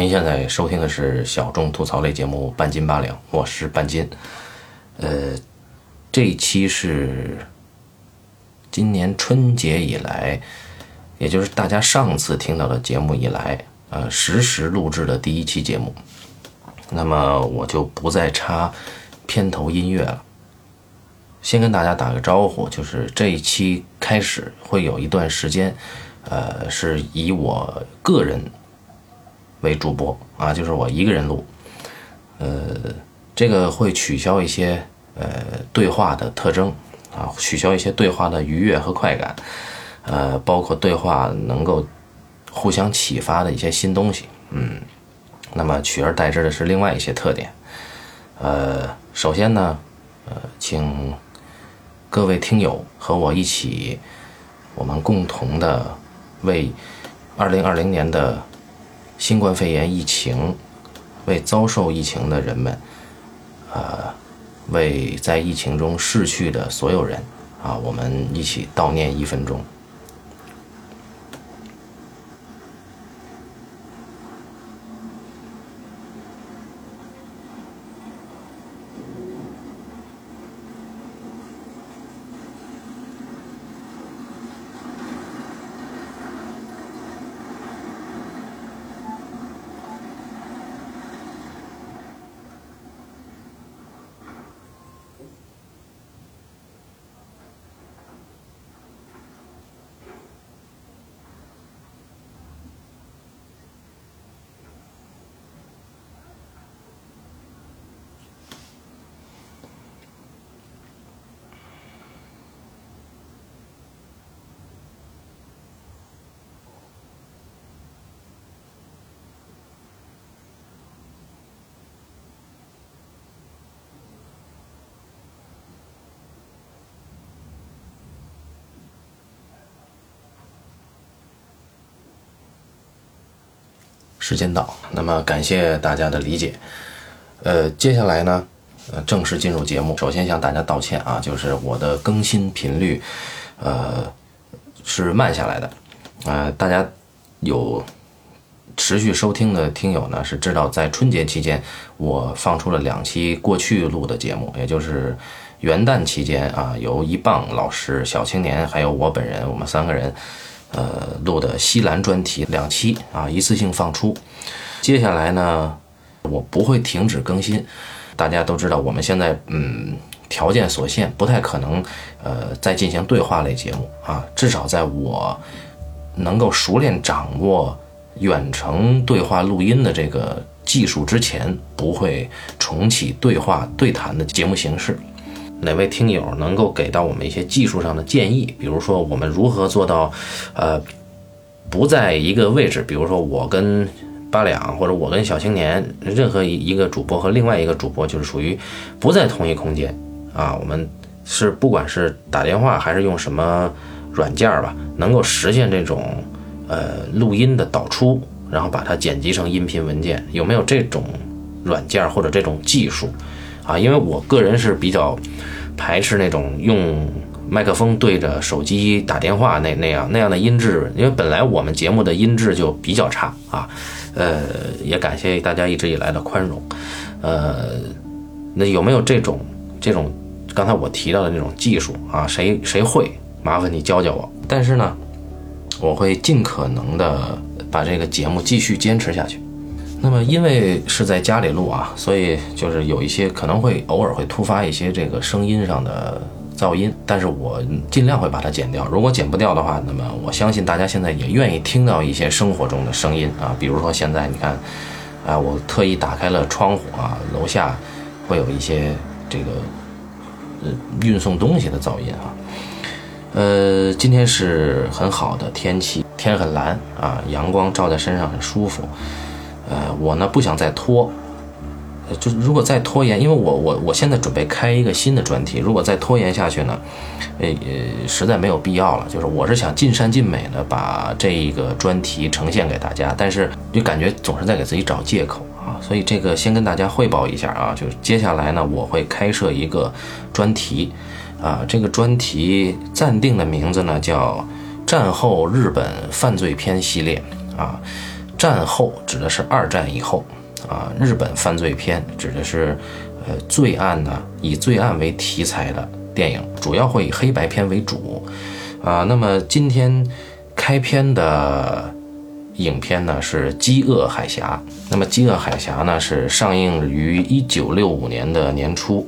您现在收听的是小众吐槽类节目《半斤八两》，我是半斤。呃，这一期是今年春节以来，也就是大家上次听到的节目以来，呃，实时录制的第一期节目。那么我就不再插片头音乐了。先跟大家打个招呼，就是这一期开始会有一段时间，呃，是以我个人为主播啊，就是我一个人录，呃，这个会取消一些呃对话的特征啊，取消一些对话的愉悦和快感，呃，包括对话能够互相启发的一些新东西，嗯，那么取而代之的是另外一些特点，呃，首先呢，呃，请。各位听友和我一起，我们共同的为二零二零年的新冠肺炎疫情，为遭受疫情的人们，呃，为在疫情中逝去的所有人，啊，我们一起悼念一分钟。间到，那么感谢大家的理解。呃，接下来呢，呃，正式进入节目。首先向大家道歉啊，就是我的更新频率，呃，是慢下来的。呃，大家有持续收听的听友呢，是知道在春节期间我放出了两期过去录的节目，也就是元旦期间啊，由一棒老师、小青年还有我本人，我们三个人。呃，录的西兰专题两期啊，一次性放出。接下来呢，我不会停止更新。大家都知道，我们现在嗯条件所限，不太可能呃再进行对话类节目啊。至少在我能够熟练掌握远程对话录音的这个技术之前，不会重启对话对谈的节目形式。哪位听友能够给到我们一些技术上的建议？比如说，我们如何做到，呃，不在一个位置？比如说，我跟八两，或者我跟小青年，任何一一个主播和另外一个主播，就是属于不在同一空间啊。我们是不管是打电话还是用什么软件吧，能够实现这种呃录音的导出，然后把它剪辑成音频文件，有没有这种软件或者这种技术？啊，因为我个人是比较排斥那种用麦克风对着手机打电话那那样那样的音质，因为本来我们节目的音质就比较差啊。呃，也感谢大家一直以来的宽容。呃，那有没有这种这种刚才我提到的那种技术啊？谁谁会？麻烦你教教我。但是呢，我会尽可能的把这个节目继续坚持下去。那么，因为是在家里录啊，所以就是有一些可能会偶尔会突发一些这个声音上的噪音，但是我尽量会把它剪掉。如果剪不掉的话，那么我相信大家现在也愿意听到一些生活中的声音啊，比如说现在你看，啊，我特意打开了窗户啊，楼下会有一些这个呃运送东西的噪音啊。呃，今天是很好的天气，天很蓝啊，阳光照在身上很舒服。呃，我呢不想再拖，就是如果再拖延，因为我我我现在准备开一个新的专题，如果再拖延下去呢，呃，实在没有必要了。就是我是想尽善尽美的把这一个专题呈现给大家，但是就感觉总是在给自己找借口啊。所以这个先跟大家汇报一下啊，就是接下来呢，我会开设一个专题，啊，这个专题暂定的名字呢叫《战后日本犯罪片系列》啊。战后指的是二战以后啊，日本犯罪片指的是呃罪案呢，以罪案为题材的电影，主要会以黑白片为主啊。那么今天开篇的影片呢是《饥饿海峡》，那么《饥饿海峡》呢是上映于一九六五年的年初。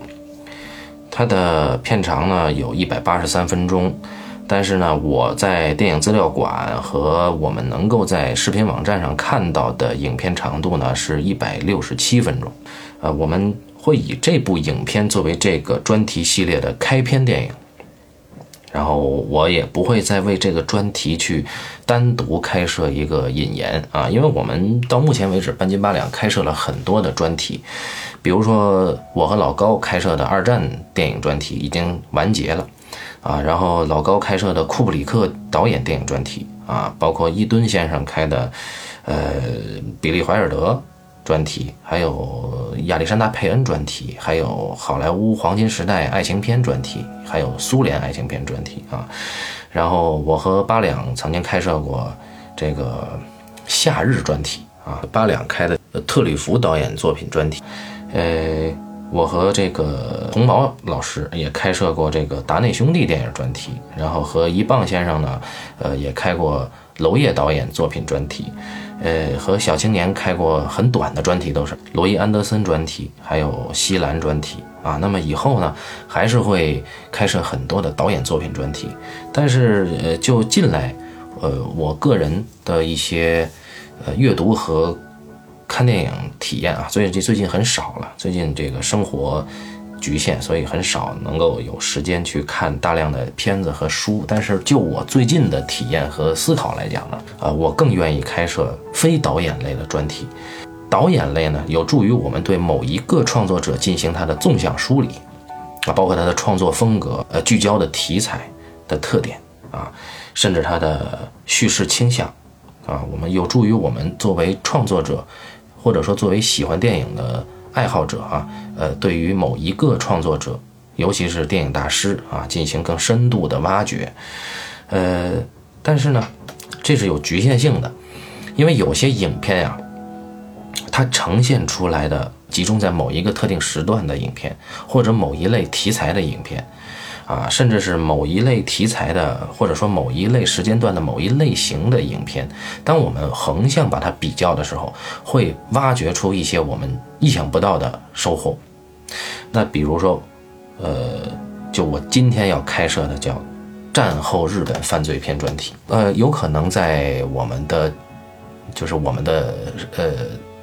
它的片长呢有一百八十三分钟，但是呢，我在电影资料馆和我们能够在视频网站上看到的影片长度呢是一百六十七分钟。呃，我们会以这部影片作为这个专题系列的开篇电影，然后我也不会再为这个专题去单独开设一个引言啊，因为我们到目前为止半斤八两开设了很多的专题。比如说，我和老高开设的二战电影专题已经完结了，啊，然后老高开设的库布里克导演电影专题，啊，包括伊敦先生开的，呃，比利怀尔德专题，还有亚历山大佩恩专题，还有好莱坞黄金时代爱情片专题，还有苏联爱情片专题，啊，然后我和八两曾经开设过这个夏日专题，啊，八两开的特吕弗导演作品专题。呃，我和这个红毛老师也开设过这个达内兄弟电影专题，然后和一棒先生呢，呃，也开过娄烨导演作品专题，呃，和小青年开过很短的专题，都是罗伊安德森专题，还有西兰专题啊。那么以后呢，还是会开设很多的导演作品专题，但是呃，就近来，呃，我个人的一些呃阅读和。看电影体验啊，所以这最近很少了。最近这个生活局限，所以很少能够有时间去看大量的片子和书。但是就我最近的体验和思考来讲呢，啊，我更愿意开设非导演类的专题。导演类呢，有助于我们对某一个创作者进行他的纵向梳理啊，包括他的创作风格、呃聚焦的题材的特点啊，甚至他的叙事倾向啊，我们有助于我们作为创作者。或者说，作为喜欢电影的爱好者啊，呃，对于某一个创作者，尤其是电影大师啊，进行更深度的挖掘，呃，但是呢，这是有局限性的，因为有些影片呀，它呈现出来的集中在某一个特定时段的影片，或者某一类题材的影片。啊，甚至是某一类题材的，或者说某一类时间段的某一类型的影片，当我们横向把它比较的时候，会挖掘出一些我们意想不到的收获。那比如说，呃，就我今天要开设的叫战后日本犯罪片专题，呃，有可能在我们的就是我们的呃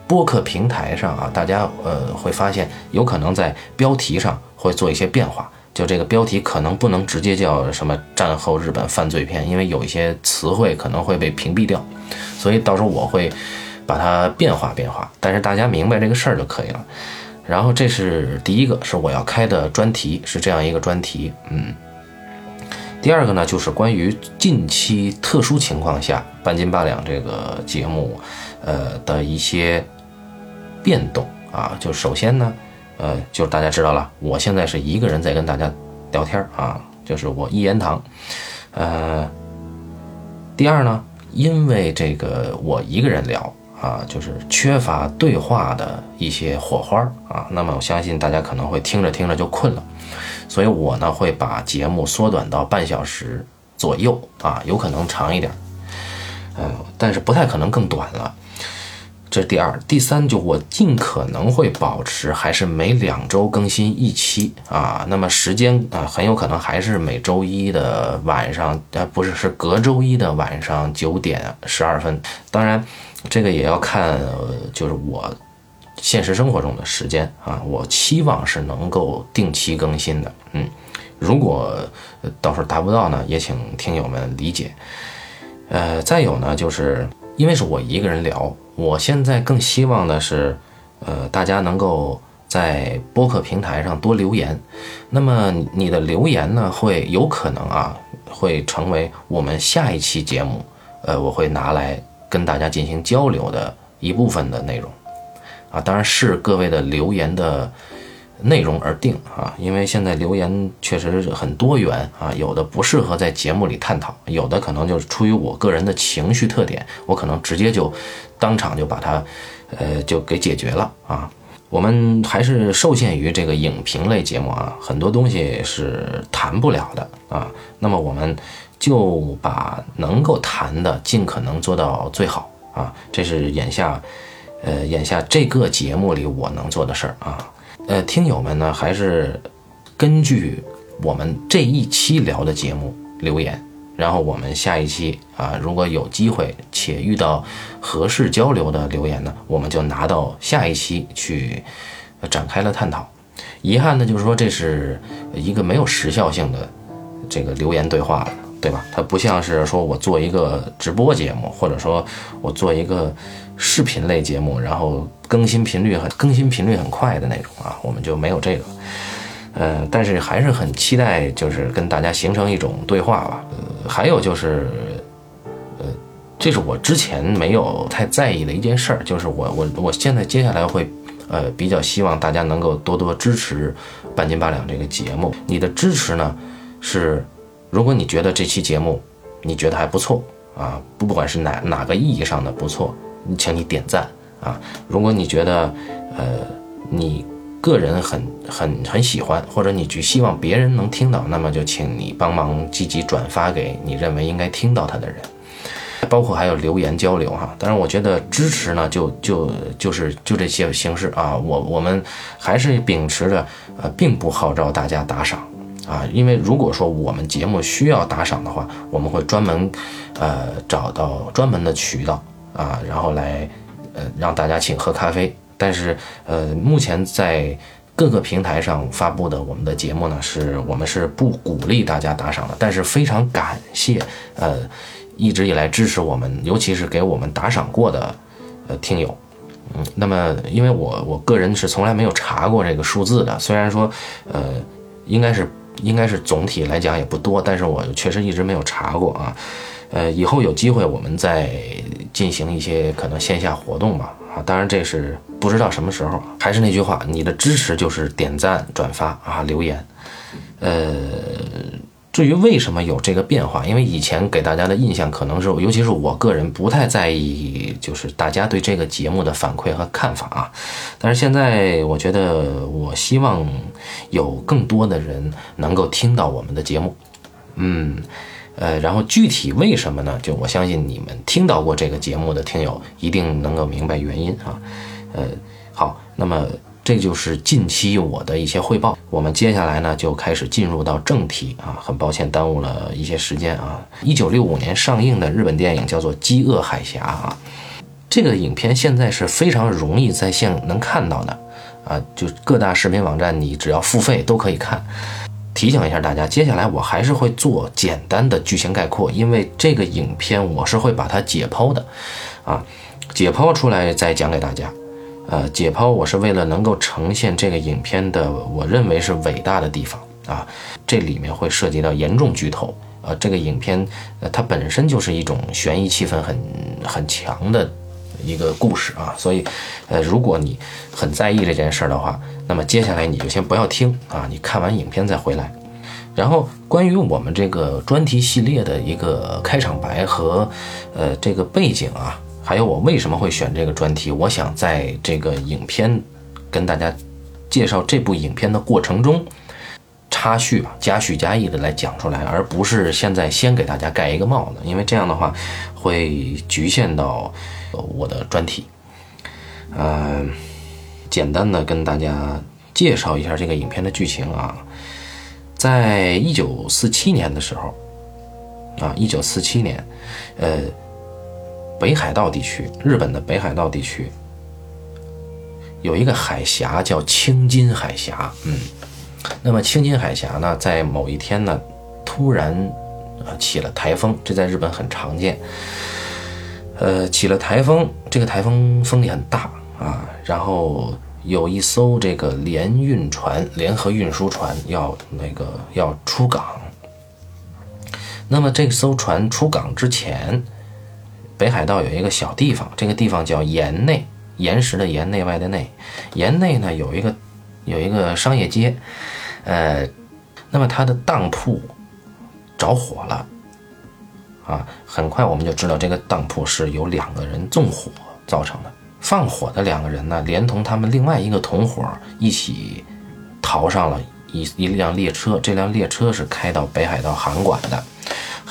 播客平台上啊，大家呃会发现，有可能在标题上会做一些变化。就这个标题可能不能直接叫什么战后日本犯罪片，因为有一些词汇可能会被屏蔽掉，所以到时候我会把它变化变化。但是大家明白这个事儿就可以了。然后这是第一个，是我要开的专题，是这样一个专题。嗯，第二个呢，就是关于近期特殊情况下半斤八两这个节目，呃的一些变动啊。就首先呢。呃，就是大家知道了，我现在是一个人在跟大家聊天啊，就是我一言堂。呃，第二呢，因为这个我一个人聊啊，就是缺乏对话的一些火花啊，那么我相信大家可能会听着听着就困了，所以我呢会把节目缩短到半小时左右啊，有可能长一点，嗯，但是不太可能更短了。这是第二，第三就我尽可能会保持还是每两周更新一期啊，那么时间啊很有可能还是每周一的晚上，呃不是是隔周一的晚上九点十二分，当然这个也要看就是我现实生活中的时间啊，我期望是能够定期更新的，嗯，如果到时候达不到呢，也请听友们理解，呃，再有呢就是因为是我一个人聊。我现在更希望的是，呃，大家能够在播客平台上多留言。那么你的留言呢，会有可能啊，会成为我们下一期节目，呃，我会拿来跟大家进行交流的一部分的内容。啊，当然是各位的留言的内容而定啊，因为现在留言确实是很多元啊，有的不适合在节目里探讨，有的可能就是出于我个人的情绪特点，我可能直接就当场就把它，呃，就给解决了啊。我们还是受限于这个影评类节目啊，很多东西是谈不了的啊。那么我们就把能够谈的尽可能做到最好啊，这是眼下，呃，眼下这个节目里我能做的事儿啊。呃，听友们呢，还是根据我们这一期聊的节目留言，然后我们下一期啊，如果有机会且遇到合适交流的留言呢，我们就拿到下一期去展开了探讨。遗憾的就是说，这是一个没有时效性的这个留言对话了，对吧？它不像是说我做一个直播节目，或者说我做一个视频类节目，然后。更新频率很更新频率很快的那种啊，我们就没有这个，呃，但是还是很期待，就是跟大家形成一种对话吧。呃，还有就是，呃，这是我之前没有太在意的一件事儿，就是我我我现在接下来会，呃，比较希望大家能够多多支持半斤八两这个节目。你的支持呢，是如果你觉得这期节目你觉得还不错啊，不管是哪哪个意义上的不错，请你点赞。啊，如果你觉得，呃，你个人很很很喜欢，或者你就希望别人能听到，那么就请你帮忙积极转发给你认为应该听到它的人，包括还有留言交流哈。当然，我觉得支持呢，就就就是就这些形式啊。我我们还是秉持着，呃，并不号召大家打赏啊，因为如果说我们节目需要打赏的话，我们会专门，呃，找到专门的渠道啊，然后来。呃，让大家请喝咖啡，但是呃，目前在各个平台上发布的我们的节目呢，是我们是不鼓励大家打赏的，但是非常感谢呃一直以来支持我们，尤其是给我们打赏过的呃听友，嗯，那么因为我我个人是从来没有查过这个数字的，虽然说呃应该是应该是总体来讲也不多，但是我确实一直没有查过啊。呃，以后有机会我们再进行一些可能线下活动吧。啊，当然这是不知道什么时候。还是那句话，你的支持就是点赞、转发啊、留言。呃，至于为什么有这个变化，因为以前给大家的印象可能是，尤其是我个人不太在意，就是大家对这个节目的反馈和看法啊。但是现在我觉得，我希望有更多的人能够听到我们的节目。嗯。呃，然后具体为什么呢？就我相信你们听到过这个节目的听友一定能够明白原因啊。呃，好，那么这就是近期我的一些汇报。我们接下来呢就开始进入到正题啊。很抱歉耽误了一些时间啊。一九六五年上映的日本电影叫做《饥饿海峡》啊，这个影片现在是非常容易在线能看到的啊，就各大视频网站你只要付费都可以看。提醒一下大家，接下来我还是会做简单的剧情概括，因为这个影片我是会把它解剖的，啊，解剖出来再讲给大家。呃，解剖我是为了能够呈现这个影片的我认为是伟大的地方啊，这里面会涉及到严重剧透。呃，这个影片呃它本身就是一种悬疑气氛很很强的。一个故事啊，所以，呃，如果你很在意这件事儿的话，那么接下来你就先不要听啊，你看完影片再回来。然后，关于我们这个专题系列的一个开场白和，呃，这个背景啊，还有我为什么会选这个专题，我想在这个影片跟大家介绍这部影片的过程中插叙吧，加叙加意的来讲出来，而不是现在先给大家盖一个帽子，因为这样的话会局限到。我的专题，呃，简单的跟大家介绍一下这个影片的剧情啊，在一九四七年的时候，啊，一九四七年，呃，北海道地区，日本的北海道地区有一个海峡叫青金海峡，嗯，那么青金海峡呢，在某一天呢，突然啊起了台风，这在日本很常见。呃，起了台风，这个台风风力很大啊，然后有一艘这个联运船、联合运输船要那个要出港。那么这艘船出港之前，北海道有一个小地方，这个地方叫岩内，岩石的岩，内外的内。岩内呢有一个有一个商业街，呃，那么他的当铺着火了，啊，很快我们就知道这个当铺是由两个人纵火造成的。放火的两个人呢，连同他们另外一个同伙一起逃上了一一辆列车，这辆列车是开到北海道函馆的。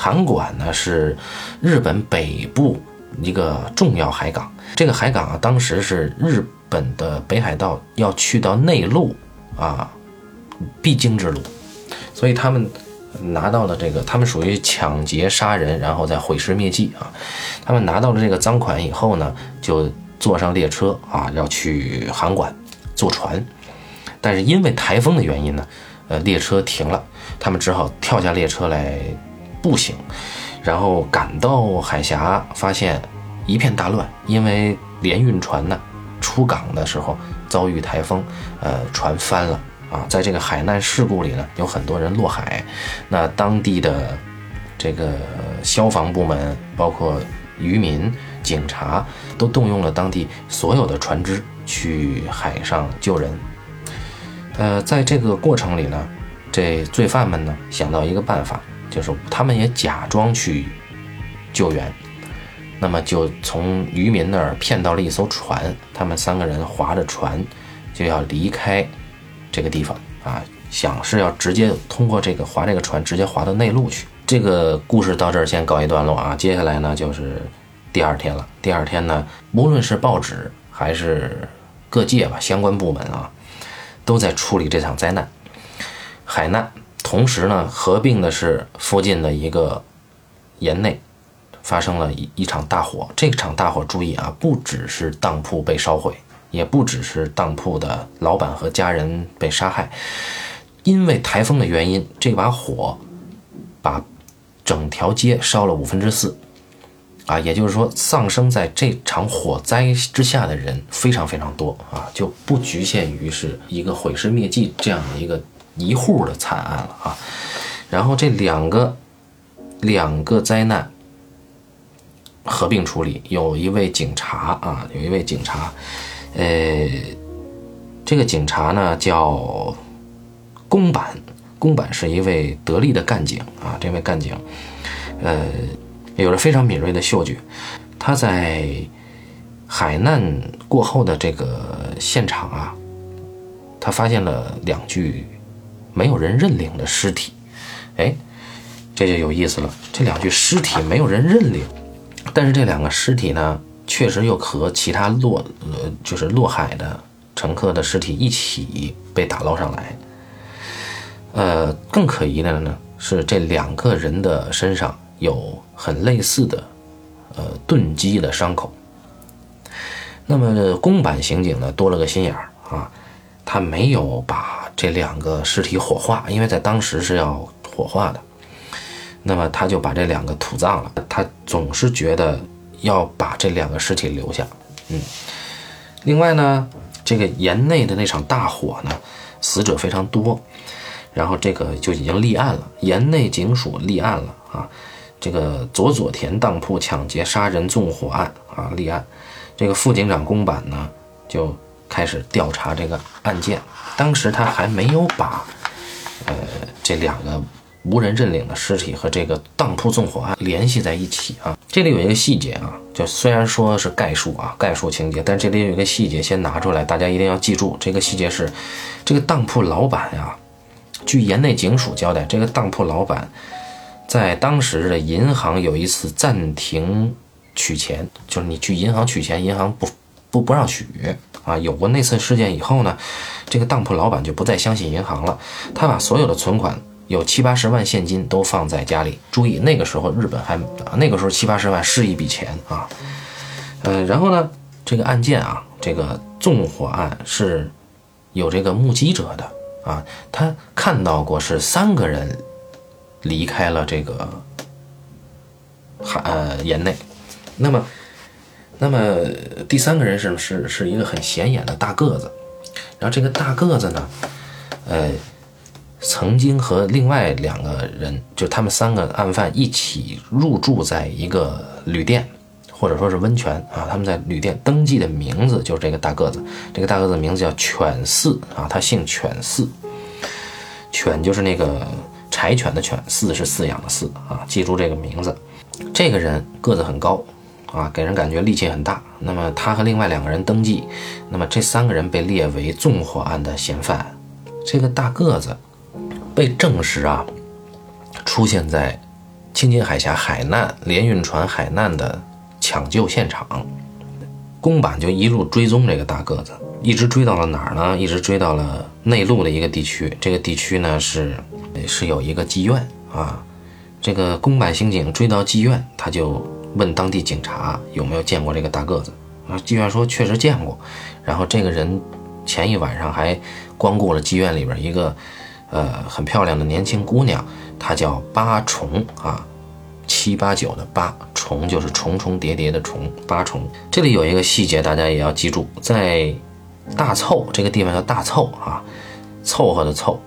函馆呢是日本北部一个重要海港，这个海港啊，当时是日本的北海道要去到内陆啊必经之路，所以他们拿到了这个，他们属于抢劫杀人，然后再毁尸灭迹啊。他们拿到了这个赃款以后呢，就坐上列车啊，要去函馆坐船，但是因为台风的原因呢，呃，列车停了，他们只好跳下列车来。步行，然后赶到海峡，发现一片大乱，因为连运船呢出港的时候遭遇台风，呃，船翻了啊。在这个海难事故里呢，有很多人落海。那当地的这个消防部门，包括渔民、警察，都动用了当地所有的船只去海上救人。呃，在这个过程里呢，这罪犯们呢想到一个办法。就是他们也假装去救援，那么就从渔民那儿骗到了一艘船，他们三个人划着船就要离开这个地方啊，想是要直接通过这个划这个船直接划到内陆去。这个故事到这儿先告一段落啊，接下来呢就是第二天了。第二天呢，无论是报纸还是各界吧，相关部门啊，都在处理这场灾难，海难。同时呢，合并的是附近的一个岩内发生了一一场大火。这场大火，注意啊，不只是当铺被烧毁，也不只是当铺的老板和家人被杀害。因为台风的原因，这把火把整条街烧了五分之四啊，也就是说，丧生在这场火灾之下的人非常非常多啊，就不局限于是一个毁尸灭迹这样的一个。一户的惨案了啊，然后这两个两个灾难合并处理，有一位警察啊，有一位警察，呃，这个警察呢叫宫坂，宫坂是一位得力的干警啊，这位干警，呃，有着非常敏锐的嗅觉，他在海难过后的这个现场啊，他发现了两具。没有人认领的尸体，哎，这就有意思了。这两具尸体没有人认领，但是这两个尸体呢，确实又和其他落呃就是落海的乘客的尸体一起被打捞上来。呃，更可疑的呢是这两个人的身上有很类似的呃钝击的伤口。那么公版刑警呢多了个心眼儿啊，他没有把。这两个尸体火化，因为在当时是要火化的，那么他就把这两个土葬了。他总是觉得要把这两个尸体留下。嗯，另外呢，这个岩内的那场大火呢，死者非常多，然后这个就已经立案了，岩内警署立案了啊。这个佐佐田当铺抢劫杀人纵火案啊立案，这个副警长宫坂呢就开始调查这个案件。当时他还没有把，呃，这两个无人认领的尸体和这个当铺纵火案联系在一起啊。这里有一个细节啊，就虽然说是概述啊，概述情节，但这里有一个细节，先拿出来，大家一定要记住。这个细节是，这个当铺老板呀，据岩内警署交代，这个当铺老板在当时的银行有一次暂停取钱，就是你去银行取钱，银行不不不让取。啊，有过那次事件以后呢，这个当铺老板就不再相信银行了，他把所有的存款有七八十万现金都放在家里。注意，那个时候日本还，那个时候七八十万是一笔钱啊。呃，然后呢，这个案件啊，这个纵火案是有这个目击者的啊，他看到过是三个人离开了这个海呃岩内，那么。那么第三个人是是是一个很显眼的大个子，然后这个大个子呢，呃，曾经和另外两个人，就他们三个案犯一起入住在一个旅店，或者说是温泉啊，他们在旅店登记的名字就是这个大个子。这个大个子名字叫犬饲啊，他姓犬饲，犬就是那个柴犬的犬，饲是饲养的饲啊，记住这个名字。这个人个子很高啊，给人感觉力气很大。那么他和另外两个人登记，那么这三个人被列为纵火案的嫌犯。这个大个子被证实啊，出现在青津海峡海难联运船海难的。抢救现场，公版就一路追踪这个大个子，一直追到了哪儿呢？一直追到了内陆的一个地区。这个地区呢是是有一个妓院啊。这个公版刑警追到妓院，他就问当地警察有没有见过这个大个子啊。妓院说确实见过。然后这个人前一晚上还光顾了妓院里边一个呃很漂亮的年轻姑娘，她叫八重啊。七八九的八重就是重重叠叠的重八重。这里有一个细节，大家也要记住，在大凑这个地方叫大凑啊，凑合的凑。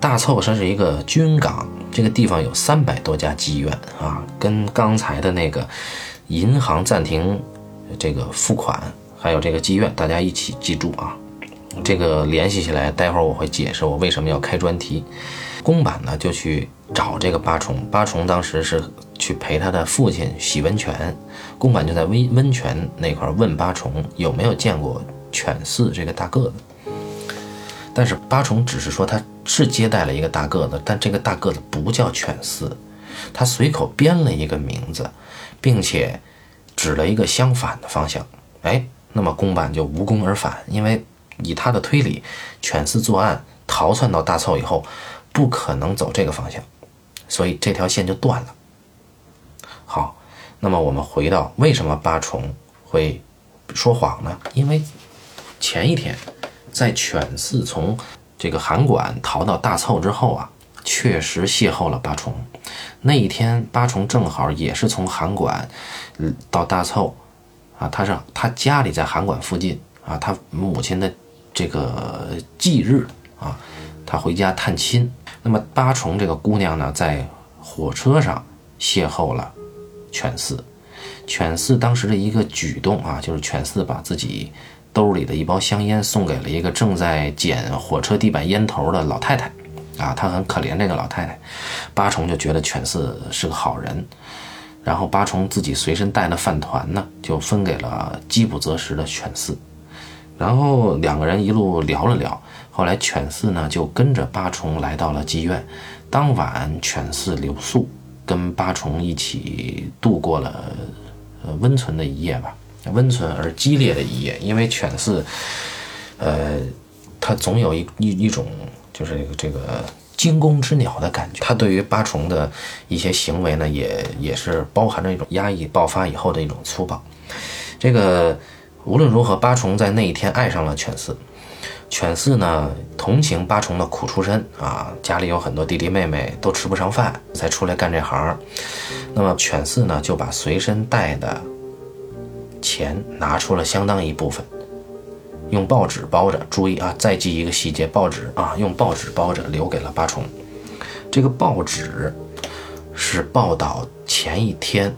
大凑它是一个军港，这个地方有三百多家妓院啊，跟刚才的那个银行暂停这个付款，还有这个妓院，大家一起记住啊。这个联系起来，待会儿我会解释我为什么要开专题。公版呢就去找这个八重，八重当时是。去陪他的父亲洗温泉，公版就在温温泉那块问八重有没有见过犬饲这个大个子，但是八重只是说他是接待了一个大个子，但这个大个子不叫犬饲，他随口编了一个名字，并且指了一个相反的方向。哎，那么公版就无功而返，因为以他的推理，犬饲作案逃窜到大凑以后，不可能走这个方向，所以这条线就断了。好，那么我们回到为什么八重会说谎呢？因为前一天在犬饲从这个函馆逃到大凑之后啊，确实邂逅了八重。那一天八重正好也是从函馆嗯到大凑啊，他是他家里在函馆附近啊，他母亲的这个忌日啊，他回家探亲。那么八重这个姑娘呢，在火车上邂逅了。犬饲，犬饲当时的一个举动啊，就是犬饲把自己兜里的一包香烟送给了一个正在捡火车地板烟头的老太太，啊，他很可怜这个老太太。八重就觉得犬饲是个好人，然后八重自己随身带的饭团呢，就分给了饥不择食的犬饲，然后两个人一路聊了聊，后来犬饲呢就跟着八重来到了妓院，当晚犬饲留宿。跟八重一起度过了呃温存的一夜吧，温存而激烈的一夜。因为犬饲，呃，它总有一一一种就是这个惊弓之鸟的感觉。它对于八重的一些行为呢，也也是包含着一种压抑爆发以后的一种粗暴。这个无论如何，八重在那一天爱上了犬饲。犬饲呢，同情八重的苦出身啊，家里有很多弟弟妹妹都吃不上饭，才出来干这行。那么犬饲呢，就把随身带的钱拿出了相当一部分，用报纸包着。注意啊，再记一个细节，报纸啊，用报纸包着，留给了八重。这个报纸是报道前一天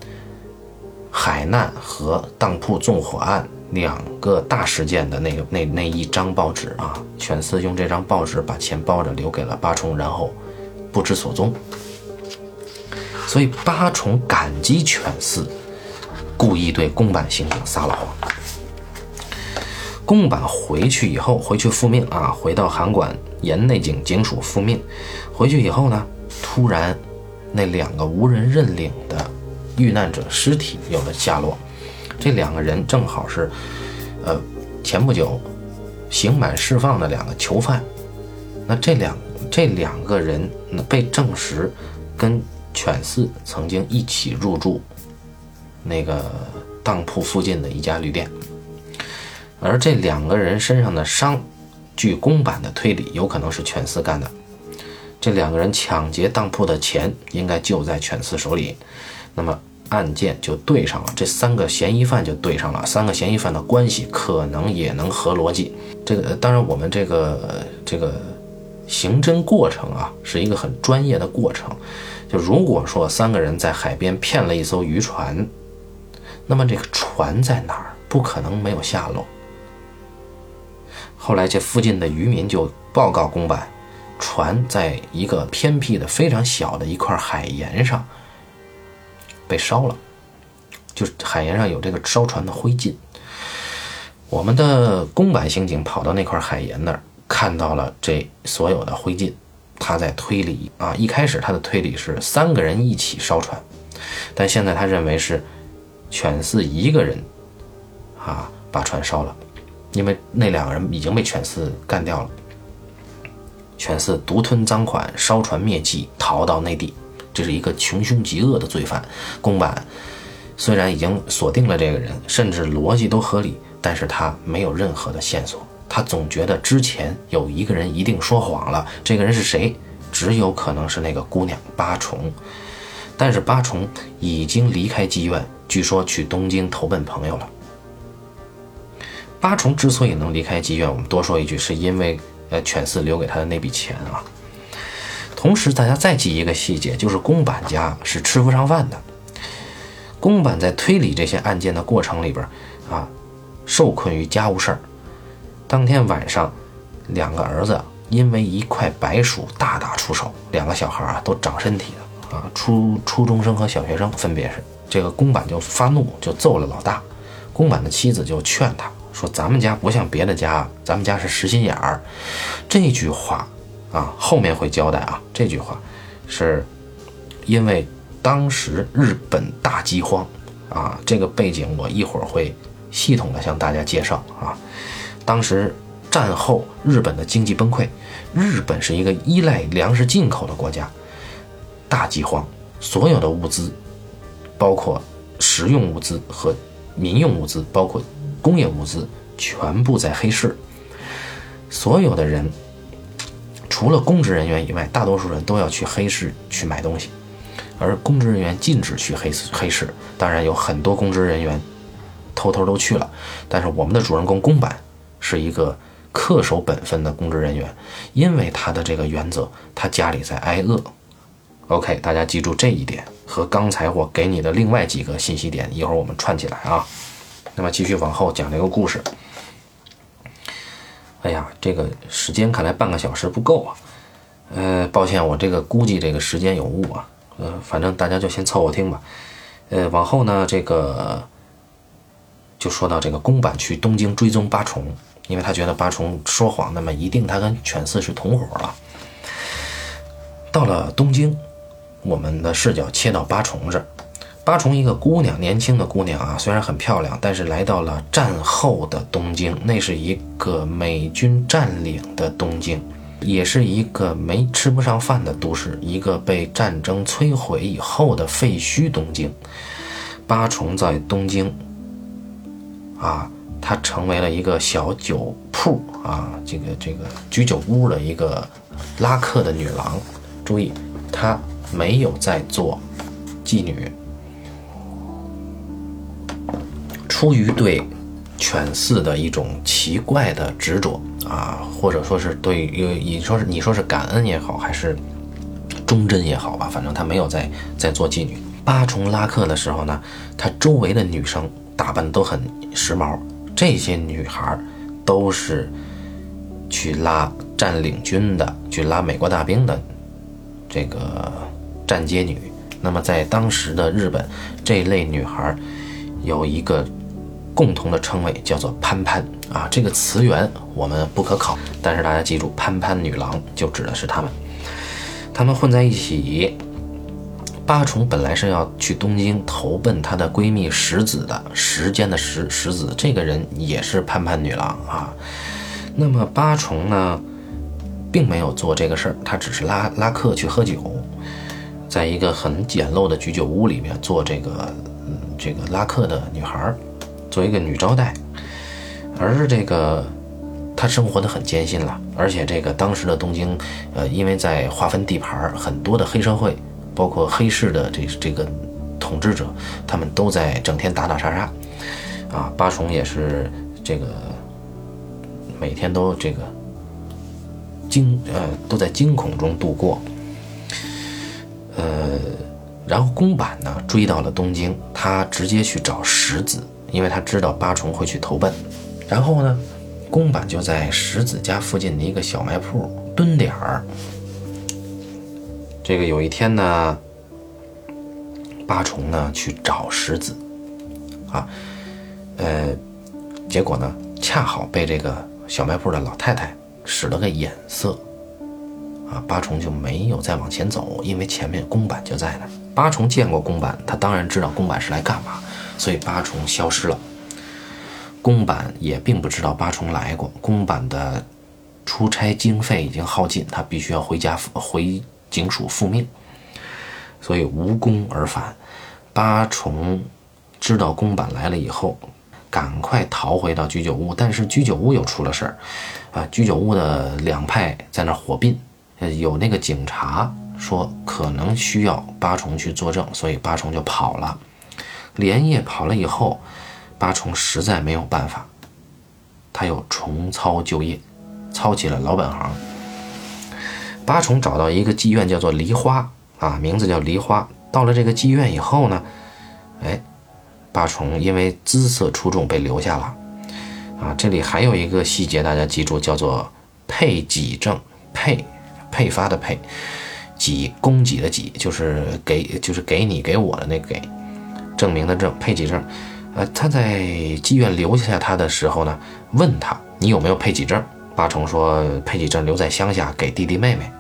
海难和当铺纵火案。两个大事件的那个那那一张报纸啊，犬饲用这张报纸把钱包着留给了八重，然后不知所踪。所以八重感激犬饲，故意对宫坂刑警撒了谎。宫坂回去以后，回去复命啊，回到函馆沿内警警署复命。回去以后呢，突然那两个无人认领的遇难者尸体有了下落。这两个人正好是，呃，前不久刑满释放的两个囚犯。那这两这两个人被证实跟犬饲曾经一起入住那个当铺附近的一家旅店。而这两个人身上的伤，据公版的推理，有可能是犬饲干的。这两个人抢劫当铺的钱，应该就在犬饲手里。那么。案件就对上了，这三个嫌疑犯就对上了，三个嫌疑犯的关系可能也能合逻辑。这个当然，我们这个这个刑侦过程啊，是一个很专业的过程。就如果说三个人在海边骗了一艘渔船，那么这个船在哪儿？不可能没有下落。后来这附近的渔民就报告公版，船在一个偏僻的、非常小的一块海岩上被烧了，就是海岩上有这个烧船的灰烬。我们的公版刑警跑到那块海岩那儿，看到了这所有的灰烬，他在推理啊。一开始他的推理是三个人一起烧船，但现在他认为是犬饲一个人啊把船烧了，因为那两个人已经被犬饲干掉了。犬饲独吞赃款，烧船灭迹，逃到内地，这是一个穷凶极恶的罪犯。公版虽然已经锁定了这个人，甚至逻辑都合理。但是他没有任何的线索，他总觉得之前有一个人一定说谎了。这个人是谁？只有可能是那个姑娘八重。但是八重已经离开妓院，据说去东京投奔朋友了。八重之所以能离开妓院，我们多说一句，是因为呃犬饲留给他的那笔钱啊。同时，大家再记一个细节，就是宫坂家是吃不上饭的。宫坂在推理这些案件的过程里边啊。受困于家务事儿，当天晚上，两个儿子因为一块白薯大打出手，两个小孩啊都长身体的啊，初初中生和小学生分别是。这个宫坂就发怒，就揍了老大。宫坂的妻子就劝他说：“咱们家不像别的家，咱们家是实心眼儿。”这句话啊，后面会交代啊。这句话是因为当时日本大饥荒啊，这个背景我一会儿会。系统的向大家介绍啊，当时战后日本的经济崩溃，日本是一个依赖粮食进口的国家，大饥荒，所有的物资，包括食用物资和民用物资，包括工业物资，全部在黑市。所有的人，除了公职人员以外，大多数人都要去黑市去买东西，而公职人员禁止去黑市黑市。当然，有很多公职人员。偷偷都去了，但是我们的主人公宫坂是一个恪守本分的公职人员，因为他的这个原则，他家里在挨饿。OK，大家记住这一点和刚才我给你的另外几个信息点，一会儿我们串起来啊。那么继续往后讲这个故事。哎呀，这个时间看来半个小时不够啊。呃，抱歉，我这个估计这个时间有误啊。呃，反正大家就先凑合听吧。呃，往后呢，这个。就说到这个宫坂去东京追踪八重，因为他觉得八重说谎，那么一定他跟犬饲是同伙了。到了东京，我们的视角切到八重这儿。八重一个姑娘，年轻的姑娘啊，虽然很漂亮，但是来到了战后的东京，那是一个美军占领的东京，也是一个没吃不上饭的都市，一个被战争摧毁以后的废墟东京。八重在东京。啊，她成为了一个小酒铺啊，这个这个居酒屋的一个拉客的女郎。注意，她没有在做妓女。出于对犬饲的一种奇怪的执着啊，或者说是对于你说是你说是感恩也好，还是忠贞也好吧，反正他没有在在做妓女。八重拉客的时候呢，她周围的女生。打扮都很时髦，这些女孩都是去拉占领军的，去拉美国大兵的这个站街女。那么在当时的日本，这类女孩有一个共同的称谓，叫做“潘潘”啊。这个词源我们不可考，但是大家记住，“潘潘女郎”就指的是她们。她们混在一起。八重本来是要去东京投奔她的闺蜜石子的，时间的石石子这个人也是潘潘女郎啊。那么八重呢，并没有做这个事儿，她只是拉拉客去喝酒，在一个很简陋的居酒屋里面做这个这个拉客的女孩，做一个女招待。而这个她生活的很艰辛了，而且这个当时的东京，呃，因为在划分地盘，很多的黑社会。包括黑市的这这个统治者，他们都在整天打打杀杀，啊，八重也是这个每天都这个惊呃都在惊恐中度过，呃，然后宫坂呢追到了东京，他直接去找石子，因为他知道八重会去投奔。然后呢，宫坂就在石子家附近的一个小卖铺蹲点儿。这个有一天呢，八重呢去找石子，啊，呃，结果呢，恰好被这个小卖铺的老太太使了个眼色，啊，八重就没有再往前走，因为前面宫坂就在那。八重见过宫坂，他当然知道宫坂是来干嘛，所以八重消失了。宫坂也并不知道八重来过，宫坂的出差经费已经耗尽，他必须要回家回。警署复命，所以无功而返。八重知道宫坂来了以后，赶快逃回到居酒屋。但是居酒屋又出了事儿，啊，居酒屋的两派在那火并，有那个警察说可能需要八重去作证，所以八重就跑了。连夜跑了以后，八重实在没有办法，他又重操旧业，操起了老本行。八重找到一个妓院，叫做梨花啊，名字叫梨花。到了这个妓院以后呢，哎，八重因为姿色出众被留下了啊。这里还有一个细节，大家记住，叫做配己证，配配发的配，给供给的给，就是给就是给你给我的那个给，证明的证，配给证。呃，他在妓院留下他的时候呢，问他你有没有配给证？八重说配给证留在乡下，给弟弟妹妹。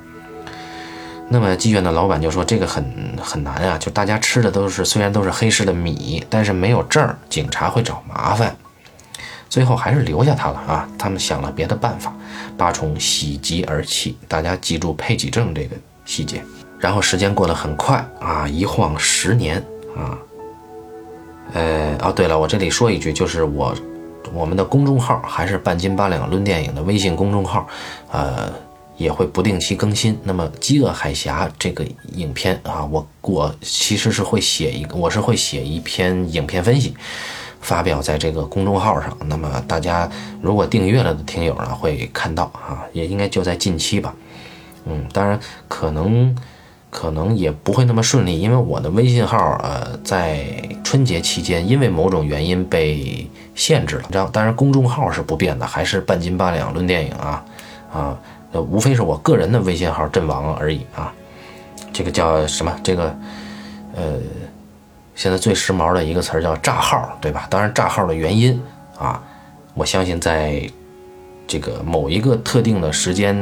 那么妓院的老板就说：“这个很很难啊，就大家吃的都是虽然都是黑市的米，但是没有证，警察会找麻烦。最后还是留下他了啊。他们想了别的办法。”八重喜极而泣。大家记住配给证这个细节。然后时间过得很快啊，一晃十年啊。呃，哦对了，我这里说一句，就是我我们的公众号还是半斤八两论电影的微信公众号，呃。也会不定期更新。那么《饥饿海峡》这个影片啊，我我其实是会写一个，我是会写一篇影片分析，发表在这个公众号上。那么大家如果订阅了的听友呢，会看到啊，也应该就在近期吧。嗯，当然可能可能也不会那么顺利，因为我的微信号呃在春节期间因为某种原因被限制了。这样，当然公众号是不变的，还是半斤八两论电影啊啊。呃，无非是我个人的微信号阵亡而已啊，这个叫什么？这个，呃，现在最时髦的一个词儿叫炸号，对吧？当然，炸号的原因啊，我相信在这个某一个特定的时间，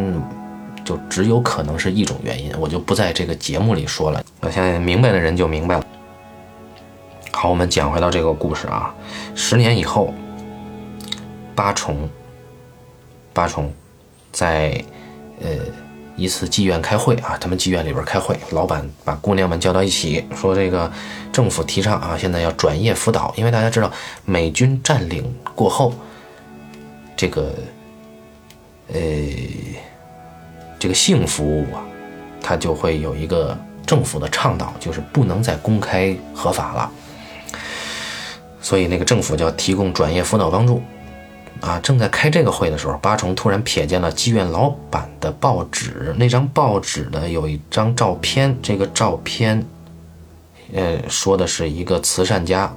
就只有可能是一种原因，我就不在这个节目里说了。我相信明白的人就明白了。好，我们讲回到这个故事啊，十年以后，八重，八重，在。呃，一次妓院开会啊，他们妓院里边开会，老板把姑娘们叫到一起，说这个政府提倡啊，现在要转业辅导，因为大家知道美军占领过后，这个呃这个性服务啊，它就会有一个政府的倡导，就是不能再公开合法了，所以那个政府就要提供转业辅导帮助。啊，正在开这个会的时候，八重突然瞥见了妓院老板的报纸。那张报纸呢，有一张照片。这个照片，呃，说的是一个慈善家，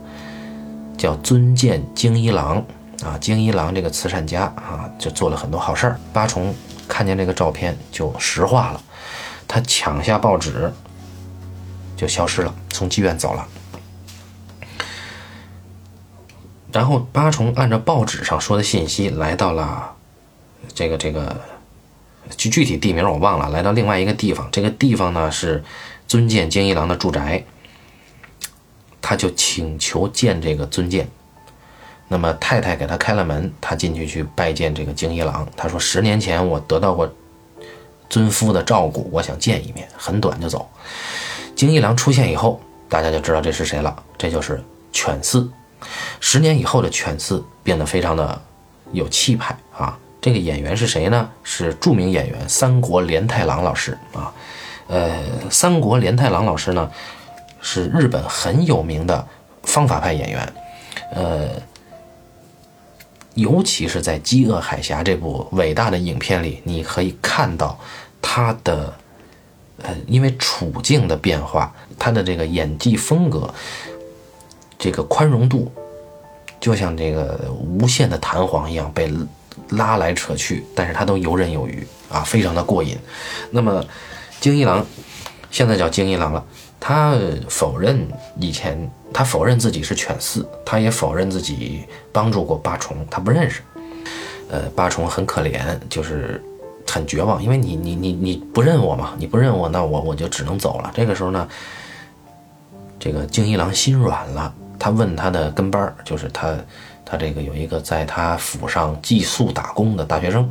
叫尊见京一郎。啊，京一郎这个慈善家啊，就做了很多好事儿。八重看见这个照片就石化了，他抢下报纸，就消失了，从妓院走了。然后八重按照报纸上说的信息来到了这个这个具具体地名我忘了，来到另外一个地方。这个地方呢是尊见京一郎的住宅，他就请求见这个尊见。那么太太给他开了门，他进去去拜见这个京一郎。他说：“十年前我得到过尊夫的照顾，我想见一面，很短就走。”京一郎出现以后，大家就知道这是谁了，这就是犬饲。十年以后的犬饲变得非常的有气派啊！这个演员是谁呢？是著名演员三国连太郎老师啊。呃，三国连太郎老师呢，是日本很有名的方法派演员。呃，尤其是在《饥饿海峡》这部伟大的影片里，你可以看到他的呃，因为处境的变化，他的这个演技风格。这个宽容度就像这个无限的弹簧一样被拉来扯去，但是他都游刃有余啊，非常的过瘾。那么京一郎现在叫京一郎了，他否认以前，他否认自己是犬饲，他也否认自己帮助过八重，他不认识。呃，八重很可怜，就是很绝望，因为你你你你不认我嘛，你不认我，那我我就只能走了。这个时候呢，这个京一郎心软了，他问他的跟班儿，就是他他这个有一个在他府上寄宿打工的大学生，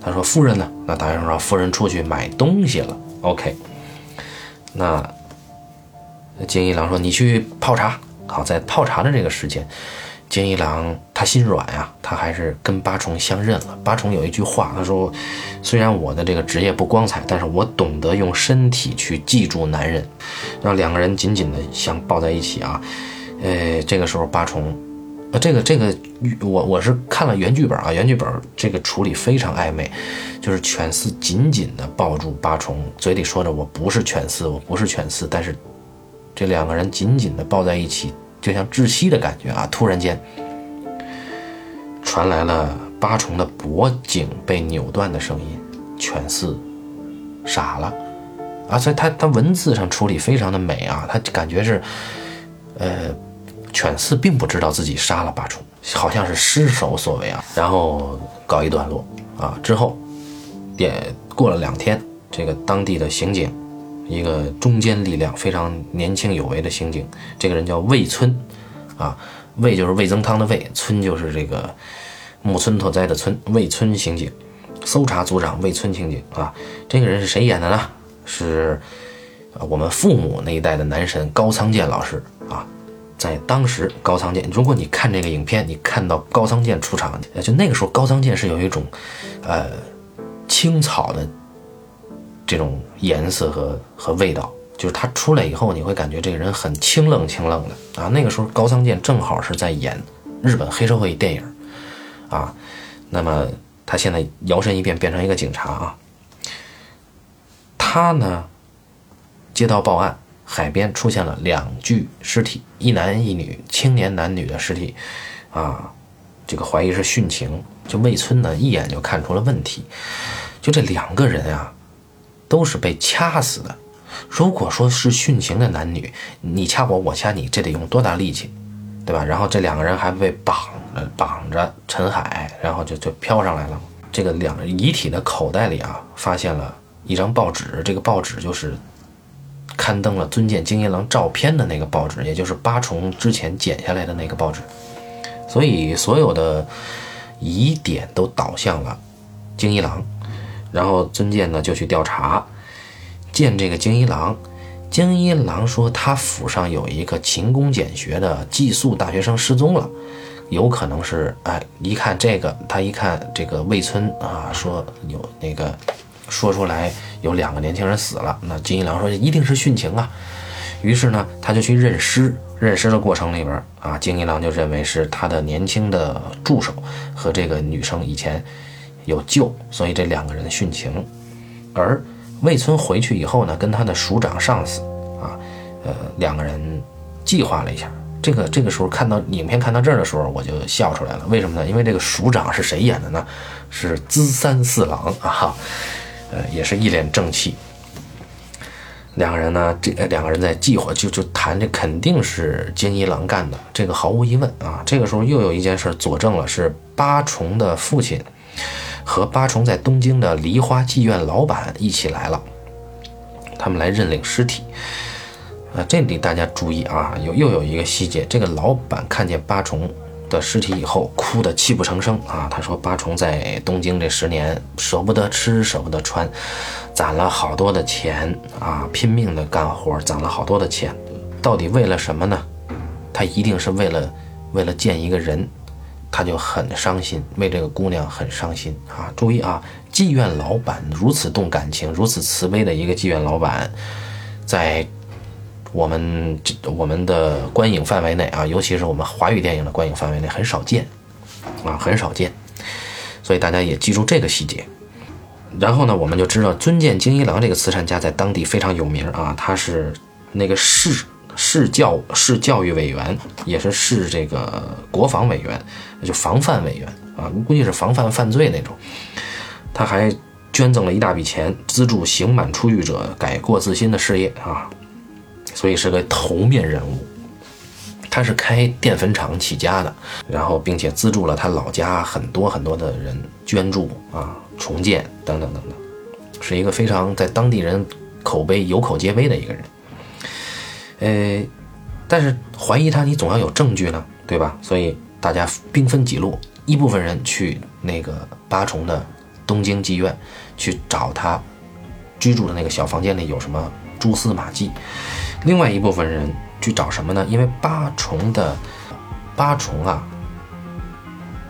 他说夫人呢？那大学生说夫人出去买东西了。OK，那金一郎说你去泡茶。好，在泡茶的这个时间。金一郎他心软呀，他还是跟八重相认了。八重有一句话，他说：“虽然我的这个职业不光彩，但是我懂得用身体去记住男人。”让两个人紧紧的相抱在一起啊。呃，这个时候八重，呃，这个这个我我是看了原剧本啊，原剧本这个处理非常暧昧，就是犬饲紧紧的抱住八重，嘴里说着我不是犬饲，我不是犬饲，但是这两个人紧紧的抱在一起。就像窒息的感觉啊！突然间，传来了八重的脖颈被扭断的声音。犬饲傻了啊！所以他他文字上处理非常的美啊，他感觉是，呃，犬饲并不知道自己杀了八重，好像是失手所为啊。然后告一段落啊，之后，也过了两天，这个当地的刑警。一个中坚力量非常年轻有为的刑警，这个人叫魏村，啊，魏就是魏增汤的魏，村就是这个木村拓哉的村，魏村刑警，搜查组长魏村刑警啊，这个人是谁演的呢？是我们父母那一代的男神高仓健老师，在当时高仓健，如果你看这个影片，你看到高仓健出场，就那个时候高仓健是有一种，呃，青草的。这种颜色和和味道，就是他出来以后，你会感觉这个人很清冷清冷的啊。那个时候高仓健正好是在演日本黑社会电影，啊，那么他现在摇身一变变成一个警察啊。他呢接到报案，海边出现了两具尸体，一男一女，青年男女的尸体，啊，这个怀疑是殉情。就魏村呢一眼就看出了问题，就这两个人啊。都是被掐死的。如果说是殉情的男女，你掐我，我掐你，这得用多大力气，对吧？然后这两个人还被绑着，绑着沉海，然后就就飘上来了。这个两遗体的口袋里啊，发现了一张报纸，这个报纸就是刊登了尊剑金一郎照片的那个报纸，也就是八重之前剪下来的那个报纸。所以所有的疑点都导向了金一郎。然后尊剑呢就去调查，见这个京一郎，京一郎说他府上有一个勤工俭学的寄宿大学生失踪了，有可能是哎，一看这个，他一看这个魏村啊，说有那个说出来有两个年轻人死了，那金一郎说一定是殉情啊，于是呢他就去认尸，认尸的过程里边啊，金一郎就认为是他的年轻的助手和这个女生以前。有救，所以这两个人殉情。而魏村回去以后呢，跟他的署长上司啊，呃，两个人计划了一下。这个这个时候看到影片看到这儿的时候，我就笑出来了。为什么呢？因为这个署长是谁演的呢？是资三四郎啊，呃，也是一脸正气。两个人呢，这两个人在计划，就就谈，这肯定是金一郎干的，这个毫无疑问啊。这个时候又有一件事佐证了，是八重的父亲。和八重在东京的梨花妓院老板一起来了，他们来认领尸体。啊，这里大家注意啊，有又有一个细节，这个老板看见八重的尸体以后，哭得泣不成声啊。他说八重在东京这十年舍不得吃，舍不得穿，攒了好多的钱啊，拼命的干活，攒了好多的钱，到底为了什么呢？他一定是为了为了见一个人。他就很伤心，为这个姑娘很伤心啊！注意啊，妓院老板如此动感情、如此慈悲的一个妓院老板，在我们这我们的观影范围内啊，尤其是我们华语电影的观影范围内很少见啊，很少见。所以大家也记住这个细节。然后呢，我们就知道尊见京一郎这个慈善家在当地非常有名啊，他是那个市市教市教育委员，也是市这个国防委员，就防范委员啊，估计是防范犯罪那种。他还捐赠了一大笔钱，资助刑满出狱者改过自新的事业啊，所以是个头面人物。他是开淀粉厂起家的，然后并且资助了他老家很多很多的人捐助啊、重建等等等等，是一个非常在当地人口碑有口皆碑的一个人。呃，但是怀疑他，你总要有证据呢，对吧？所以大家兵分几路，一部分人去那个八重的东京妓院去找他居住的那个小房间里有什么蛛丝马迹，另外一部分人。去找什么呢？因为八重的八重啊，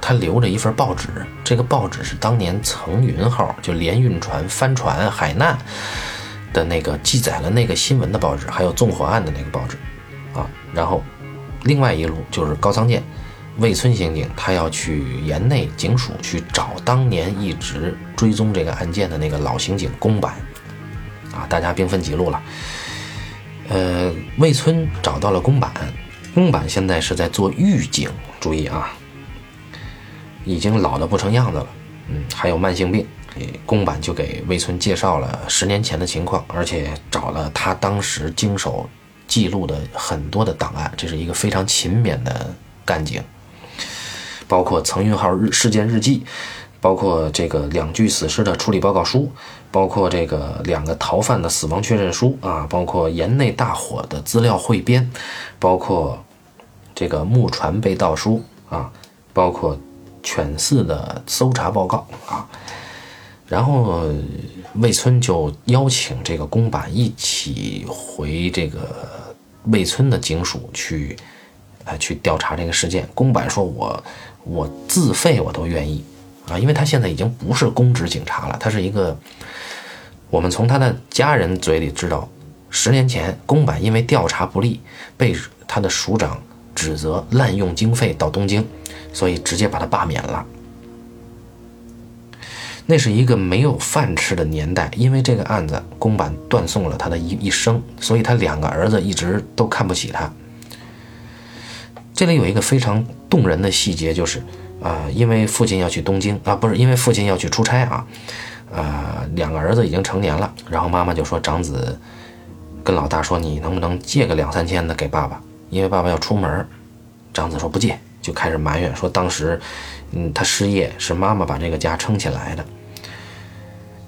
他留着一份报纸，这个报纸是当年曾云号就连运船翻船海难的那个记载了那个新闻的报纸，还有纵火案的那个报纸啊。然后另外一路就是高仓健、魏村刑警，他要去岩内警署去找当年一直追踪这个案件的那个老刑警宫坂啊。大家兵分几路了。呃，魏村找到了宫坂，宫坂现在是在做狱警，注意啊，已经老得不成样子了，嗯，还有慢性病。宫坂就给魏村介绍了十年前的情况，而且找了他当时经手记录的很多的档案，这是一个非常勤勉的干警，包括曾运号日事件日记。包括这个两具死尸的处理报告书，包括这个两个逃犯的死亡确认书啊，包括岩内大火的资料汇编，包括这个木船被盗书啊，包括犬饲的搜查报告啊，然后魏村就邀请这个宫坂一起回这个魏村的警署去，呃，去调查这个事件。宫坂说：“我我自费我都愿意。”啊，因为他现在已经不是公职警察了，他是一个。我们从他的家人嘴里知道，十年前宫坂因为调查不力，被他的署长指责滥用经费到东京，所以直接把他罢免了。那是一个没有饭吃的年代，因为这个案子，宫坂断送了他的一一生，所以他两个儿子一直都看不起他。这里有一个非常动人的细节，就是。啊，因为父亲要去东京啊，不是因为父亲要去出差啊，啊，两个儿子已经成年了，然后妈妈就说长子跟老大说，你能不能借个两三千的给爸爸，因为爸爸要出门。长子说不借，就开始埋怨说当时，嗯，他失业是妈妈把这个家撑起来的。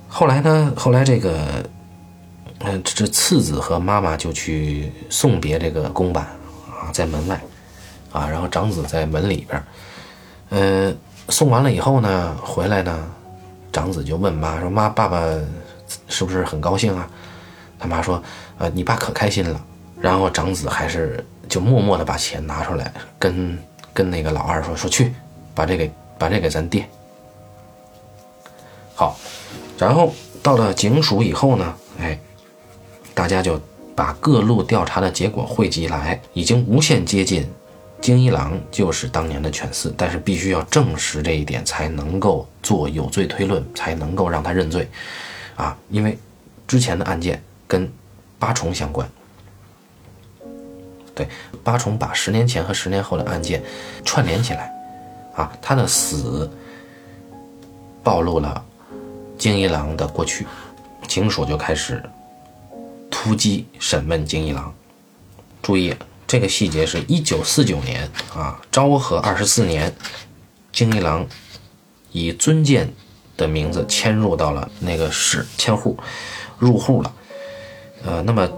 后来呢，后来这个，嗯，这次子和妈妈就去送别这个公板啊，在门外，啊，然后长子在门里边。嗯，送完了以后呢，回来呢，长子就问妈说：“妈，爸爸是不是很高兴啊？”他妈说：“呃，你爸可开心了。”然后长子还是就默默的把钱拿出来，跟跟那个老二说：“说去把这给把这给咱爹。”好，然后到了警署以后呢，哎，大家就把各路调查的结果汇集来，已经无限接近。京一郎就是当年的犬饲，但是必须要证实这一点，才能够做有罪推论，才能够让他认罪，啊，因为之前的案件跟八重相关，对，八重把十年前和十年后的案件串联起来，啊，他的死暴露了京一郎的过去，警署就开始突击审问京一郎，注意。这个细节是一九四九年啊，昭和二十四年，京一郎以尊建的名字迁入到了那个市，迁户入户了。呃，那么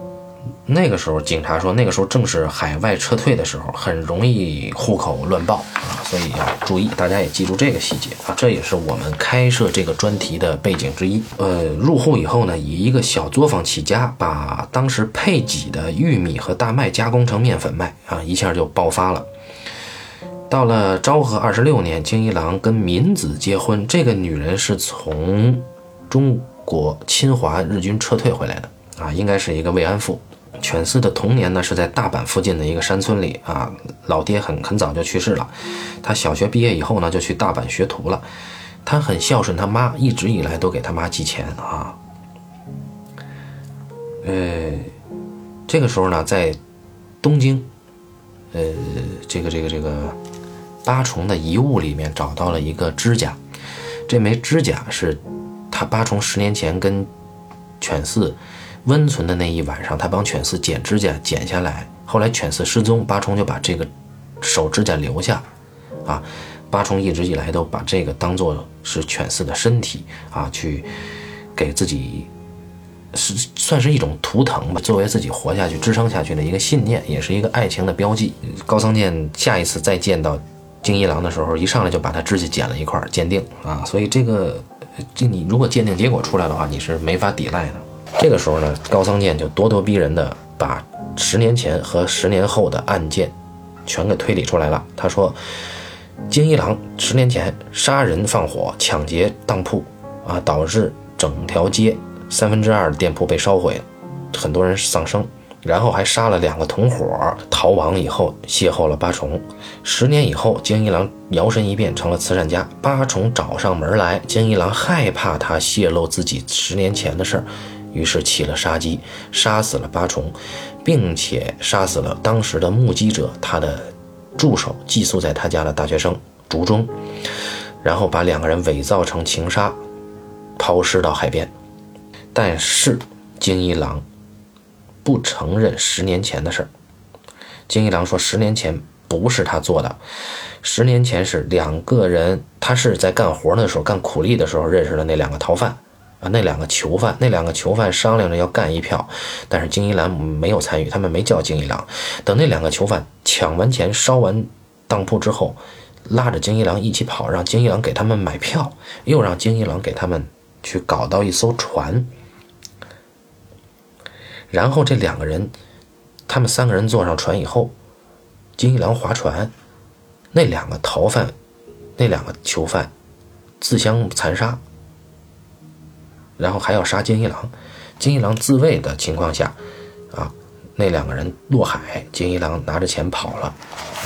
那个时候警察说，那个时候正是海外撤退的时候，很容易户口乱报啊。所以要注意，大家也记住这个细节啊，这也是我们开设这个专题的背景之一。呃，入户以后呢，以一个小作坊起家，把当时配给的玉米和大麦加工成面粉卖啊，一下就爆发了。到了昭和二十六年，京一郎跟敏子结婚，这个女人是从中国侵华日军撤退回来的啊，应该是一个慰安妇。犬饲的童年呢是在大阪附近的一个山村里啊，老爹很很早就去世了，他小学毕业以后呢就去大阪学徒了，他很孝顺他妈，一直以来都给他妈寄钱啊。呃，这个时候呢，在东京，呃，这个这个这个八重的遗物里面找到了一个指甲，这枚指甲是他八重十年前跟犬饲温存的那一晚上，他帮犬饲剪指甲剪下来，后来犬饲失踪，八重就把这个手指甲留下，啊，八重一直以来都把这个当做是犬饲的身体啊，去给自己。是算是一种图腾吧，作为自己活下去、支撑下去的一个信念，也是一个爱情的标记。高仓健下一次再见到金一郎的时候，一上来就把他指甲剪了一块鉴定啊，所以这个这你如果鉴定结果出来的话，你是没法抵赖的。这个时候呢，高仓健就咄咄逼人的把十年前和十年后的案件全给推理出来了。他说，金一郎十年前杀人放火、抢劫当铺啊，导致整条街。三分之二的店铺被烧毁，很多人丧生，然后还杀了两个同伙，逃亡以后邂逅了八重。十年以后，金一郎摇身一变成了慈善家，八重找上门来，金一郎害怕他泄露自己十年前的事儿，于是起了杀机，杀死了八重，并且杀死了当时的目击者，他的助手寄宿在他家的大学生竹中，然后把两个人伪造成情杀，抛尸到海边。但是，金一郎不承认十年前的事儿。金一郎说，十年前不是他做的，十年前是两个人，他是在干活的时候，干苦力的时候认识的那两个逃犯那两个囚犯，那两个囚犯商量着要干一票，但是金一郎没有参与，他们没叫金一郎。等那两个囚犯抢完钱、烧完当铺之后，拉着金一郎一起跑，让金一郎给他们买票，又让金一郎给他们去搞到一艘船。然后这两个人，他们三个人坐上船以后，金一郎划船，那两个逃犯，那两个囚犯自相残杀，然后还要杀金一郎。金一郎自卫的情况下，啊，那两个人落海，金一郎拿着钱跑了，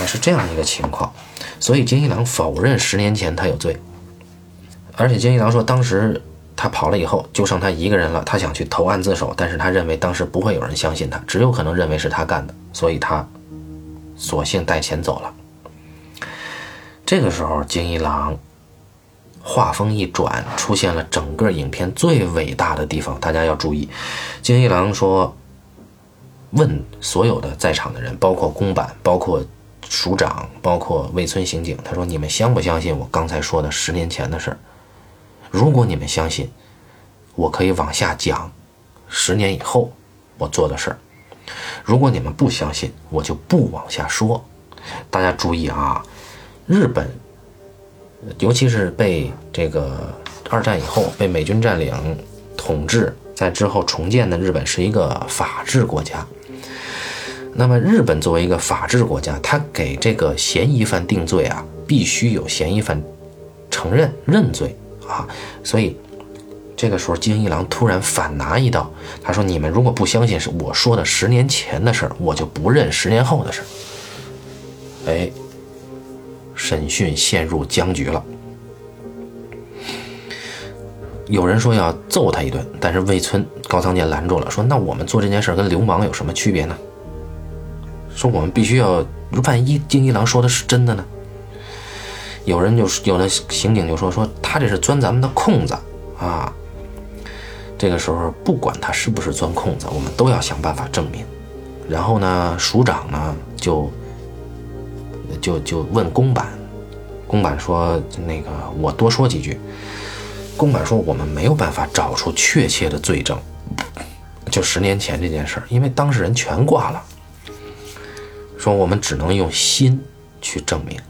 是这样一个情况。所以金一郎否认十年前他有罪，而且金一郎说当时。他跑了以后，就剩他一个人了。他想去投案自首，但是他认为当时不会有人相信他，只有可能认为是他干的，所以他索性带钱走了。这个时候，金一郎话锋一转，出现了整个影片最伟大的地方，大家要注意。金一郎说：“问所有的在场的人，包括公版，包括署长，包括魏村刑警，他说：你们相不相信我刚才说的十年前的事儿？”如果你们相信，我可以往下讲十年以后我做的事儿；如果你们不相信，我就不往下说。大家注意啊，日本，尤其是被这个二战以后被美军占领统治，在之后重建的日本是一个法治国家。那么，日本作为一个法治国家，他给这个嫌疑犯定罪啊，必须有嫌疑犯承认认罪。啊，所以这个时候金一郎突然反拿一刀，他说：“你们如果不相信是我说的十年前的事儿，我就不认十年后的事儿。”哎，审讯陷入僵局了。有人说要揍他一顿，但是魏村高仓健拦住了，说：“那我们做这件事跟流氓有什么区别呢？说我们必须要，万一金一郎说的是真的呢？”有人就有的刑警就说说他这是钻咱们的空子啊。这个时候不管他是不是钻空子，我们都要想办法证明。然后呢，署长呢就就就问公版，公版说那个我多说几句。公版说我们没有办法找出确切的罪证，就十年前这件事儿，因为当事人全挂了。说我们只能用心去证明。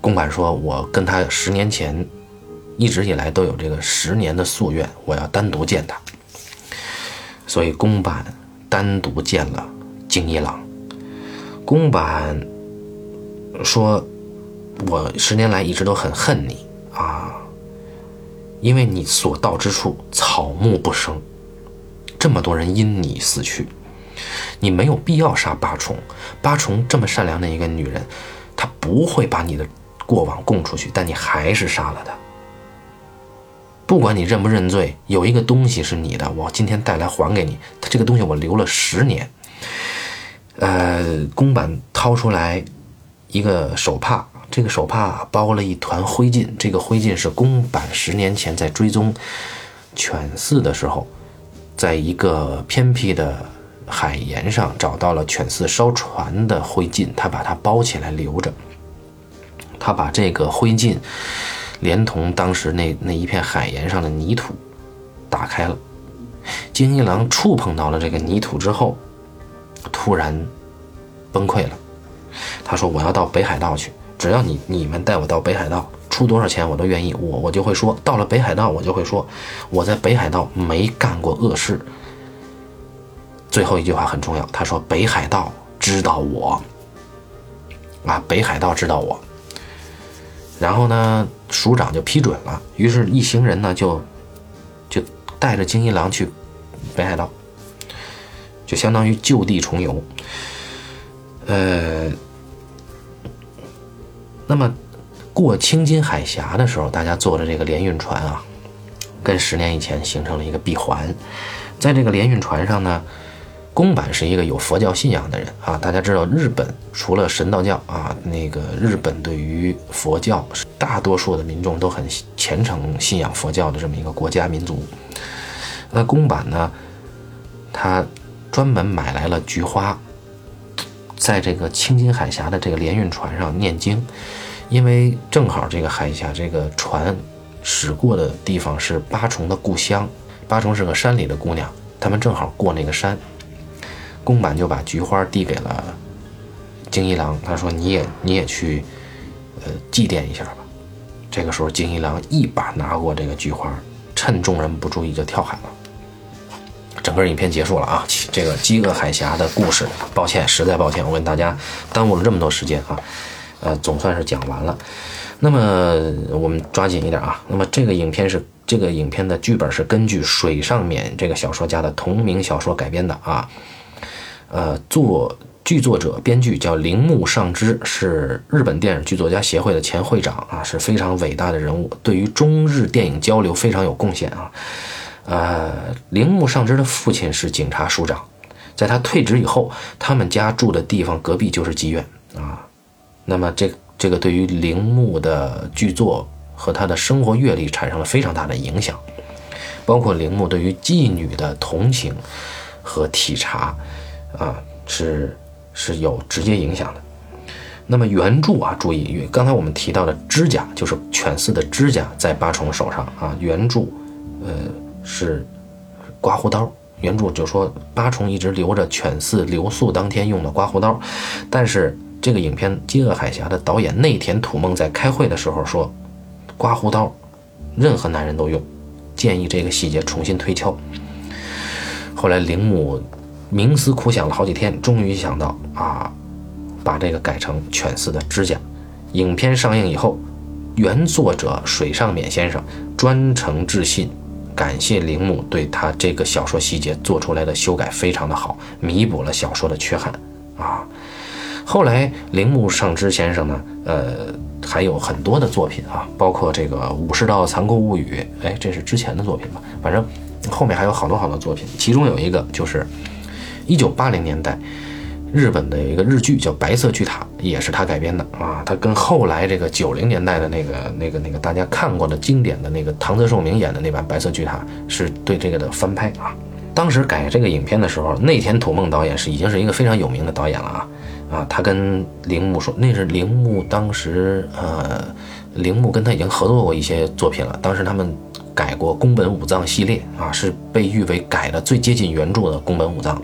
公版说：“我跟他十年前，一直以来都有这个十年的夙愿，我要单独见他。所以公版单独见了敬一郎。公版说：‘我十年来一直都很恨你啊，因为你所到之处草木不生，这么多人因你死去，你没有必要杀八重。八重这么善良的一个女人，她不会把你的。’”过往供出去，但你还是杀了她。不管你认不认罪，有一个东西是你的，我今天带来还给你。他这个东西我留了十年，呃，宫坂掏出来一个手帕，这个手帕包了一团灰烬，这个灰烬是宫坂十年前在追踪犬饲的时候，在一个偏僻的海沿上找到了犬饲烧船的灰烬，他把它包起来留着。他把这个灰烬连同当时那那一片海沿上的泥土打开了，金一郎触碰到了这个泥土之后，突然崩溃了。他说：“我要到北海道去，只要你你们带我到北海道，出多少钱我都愿意。我我就会说，到了北海道，我就会说，我在北海道没干过恶事。”最后一句话很重要，他说：“北海道知道我，啊，北海道知道我。”然后呢，署长就批准了，于是，一行人呢就就带着金一郎去北海道，就相当于就地重游。呃，那么过青津海峡的时候，大家坐的这个联运船啊，跟十年以前形成了一个闭环，在这个联运船上呢。宫坂是一个有佛教信仰的人啊，大家知道日本除了神道教啊，那个日本对于佛教大多数的民众都很虔诚信仰佛教的这么一个国家民族。那宫坂呢，他专门买来了菊花，在这个青津海峡的这个联运船上念经，因为正好这个海峡这个船驶过的地方是八重的故乡，八重是个山里的姑娘，他们正好过那个山。宫坂就把菊花递给了金一郎，他说：“你也你也去，呃，祭奠一下吧。”这个时候，金一郎一把拿过这个菊花，趁众人不注意就跳海了。整个影片结束了啊！这个饥饿海峡的故事，抱歉，实在抱歉，我跟大家耽误了这么多时间啊。呃，总算是讲完了。那么我们抓紧一点啊。那么这个影片是这个影片的剧本是根据水上勉这个小说家的同名小说改编的啊。呃，作剧作者、编剧叫铃木尚之，是日本电影剧作家协会的前会长啊，是非常伟大的人物，对于中日电影交流非常有贡献啊。呃，铃木尚之的父亲是警察署长，在他退职以后，他们家住的地方隔壁就是妓院啊。那么这这个对于铃木的剧作和他的生活阅历产生了非常大的影响，包括铃木对于妓女的同情和体察。啊，是是有直接影响的。那么原著啊，注意，刚才我们提到的指甲，就是犬饲的指甲在八重手上啊。原著，呃，是刮胡刀。原著就说八重一直留着犬饲留宿当天用的刮胡刀，但是这个影片《饥饿海峡》的导演内田土梦在开会的时候说，刮胡刀任何男人都用，建议这个细节重新推敲。后来铃木。冥思苦想了好几天，终于想到啊，把这个改成犬饲的指甲。影片上映以后，原作者水上勉先生专程致信，感谢铃木对他这个小说细节做出来的修改非常的好，弥补了小说的缺憾啊。后来铃木尚之先生呢，呃，还有很多的作品啊，包括这个《武士道残酷物语》，哎，这是之前的作品吧？反正后面还有好多好多作品，其中有一个就是。一九八零年代，日本的一个日剧叫《白色巨塔》，也是他改编的啊。他跟后来这个九零年代的那个、那个、那个大家看过的经典的那个唐泽寿明演的那版《白色巨塔》，是对这个的翻拍啊。当时改这个影片的时候，内田土梦导演是已经是一个非常有名的导演了啊啊。他跟铃木说，那是铃木当时呃，铃木跟他已经合作过一些作品了。当时他们。改过宫本武藏系列啊，是被誉为改的最接近原著的宫本武藏。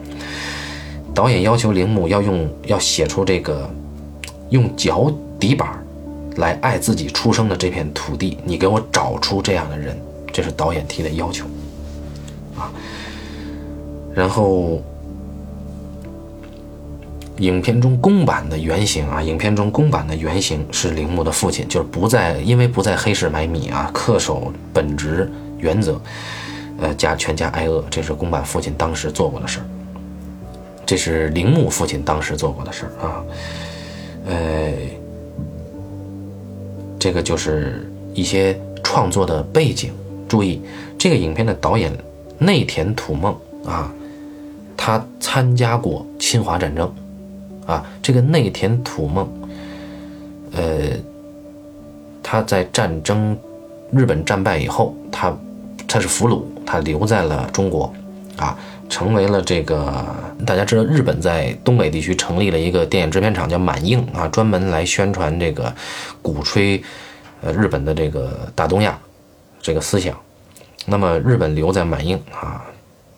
导演要求铃木要用要写出这个用脚底板来爱自己出生的这片土地，你给我找出这样的人，这是导演提的要求啊。然后，影片中公版的原型啊，影片中公版的原型是铃木的父亲，就是不在因为不在黑市买米啊，恪守本职原则，呃，家全家挨饿，这是公版父亲当时做过的事儿。这是铃木父亲当时做过的事儿啊，呃，这个就是一些创作的背景。注意，这个影片的导演内田土梦啊，他参加过侵华战争。啊，这个内田土梦，呃，他在战争日本战败以后，他他是俘虏，他留在了中国，啊，成为了这个大家知道，日本在东北地区成立了一个电影制片厂叫满映啊，专门来宣传这个鼓吹呃日本的这个大东亚这个思想。那么日本留在满映啊，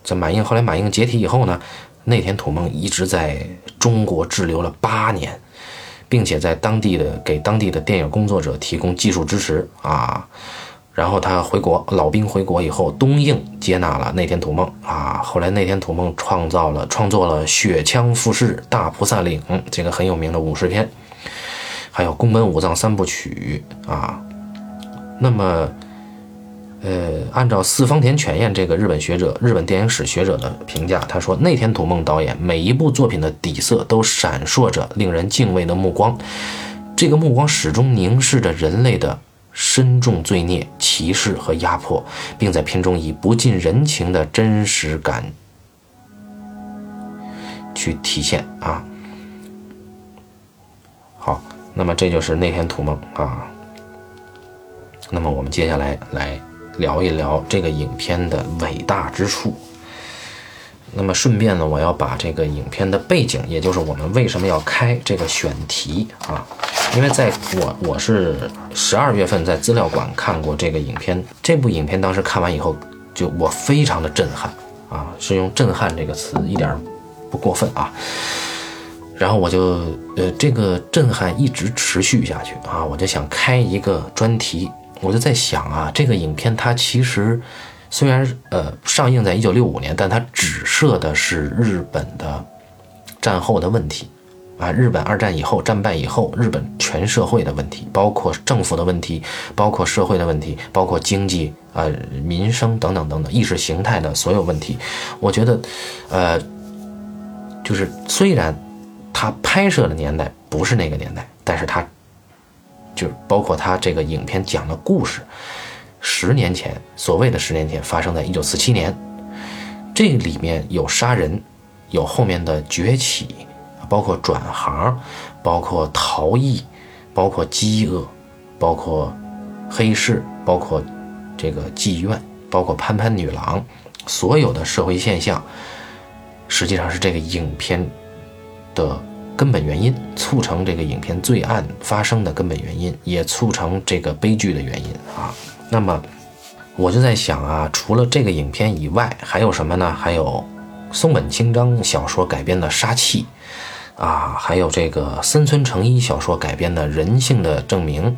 在满映后来满映解体以后呢？内田土梦一直在中国滞留了八年，并且在当地的给当地的电影工作者提供技术支持啊。然后他回国，老兵回国以后，东映接纳了内田土梦啊。后来内田土梦创造了创作了《雪枪复世》《大菩萨岭》这个很有名的武士片，还有宫本武藏三部曲啊。那么。呃，按照四方田犬彦这个日本学者、日本电影史学者的评价，他说内田土梦导演每一部作品的底色都闪烁着令人敬畏的目光，这个目光始终凝视着人类的深重罪孽、歧视和压迫，并在片中以不近人情的真实感去体现啊。好，那么这就是内天土梦啊。那么我们接下来来。聊一聊这个影片的伟大之处。那么顺便呢，我要把这个影片的背景，也就是我们为什么要开这个选题啊？因为在我我是十二月份在资料馆看过这个影片，这部影片当时看完以后，就我非常的震撼啊，是用“震撼”这个词，一点不过分啊。然后我就呃，这个震撼一直持续下去啊，我就想开一个专题。我就在想啊，这个影片它其实虽然呃上映在一九六五年，但它只涉的是日本的战后的问题啊，日本二战以后战败以后，日本全社会的问题，包括政府的问题，包括社会的问题，包括经济啊民生等等等等意识形态的所有问题。我觉得，呃，就是虽然它拍摄的年代不是那个年代，但是它。就是包括他这个影片讲的故事，十年前，所谓的十年前，发生在一九四七年，这里面有杀人，有后面的崛起，包括转行，包括逃逸，包括饥饿，包括黑市，包括这个妓院，包括潘潘女郎，所有的社会现象，实际上是这个影片的。根本原因促成这个影片罪案发生的根本原因，也促成这个悲剧的原因啊。那么我就在想啊，除了这个影片以外，还有什么呢？还有松本清张小说改编的《杀气》啊，还有这个森村诚一小说改编的《人性的证明》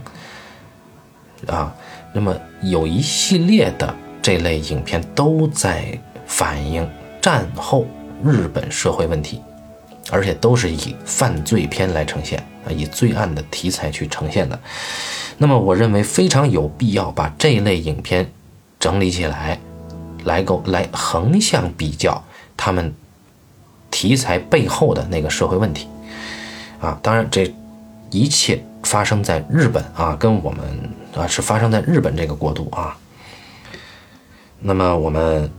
啊。那么有一系列的这类影片都在反映战后日本社会问题。而且都是以犯罪片来呈现啊，以罪案的题材去呈现的。那么，我认为非常有必要把这类影片整理起来，来够来横向比较他们题材背后的那个社会问题啊。当然，这一切发生在日本啊，跟我们啊是发生在日本这个国度啊。那么我们。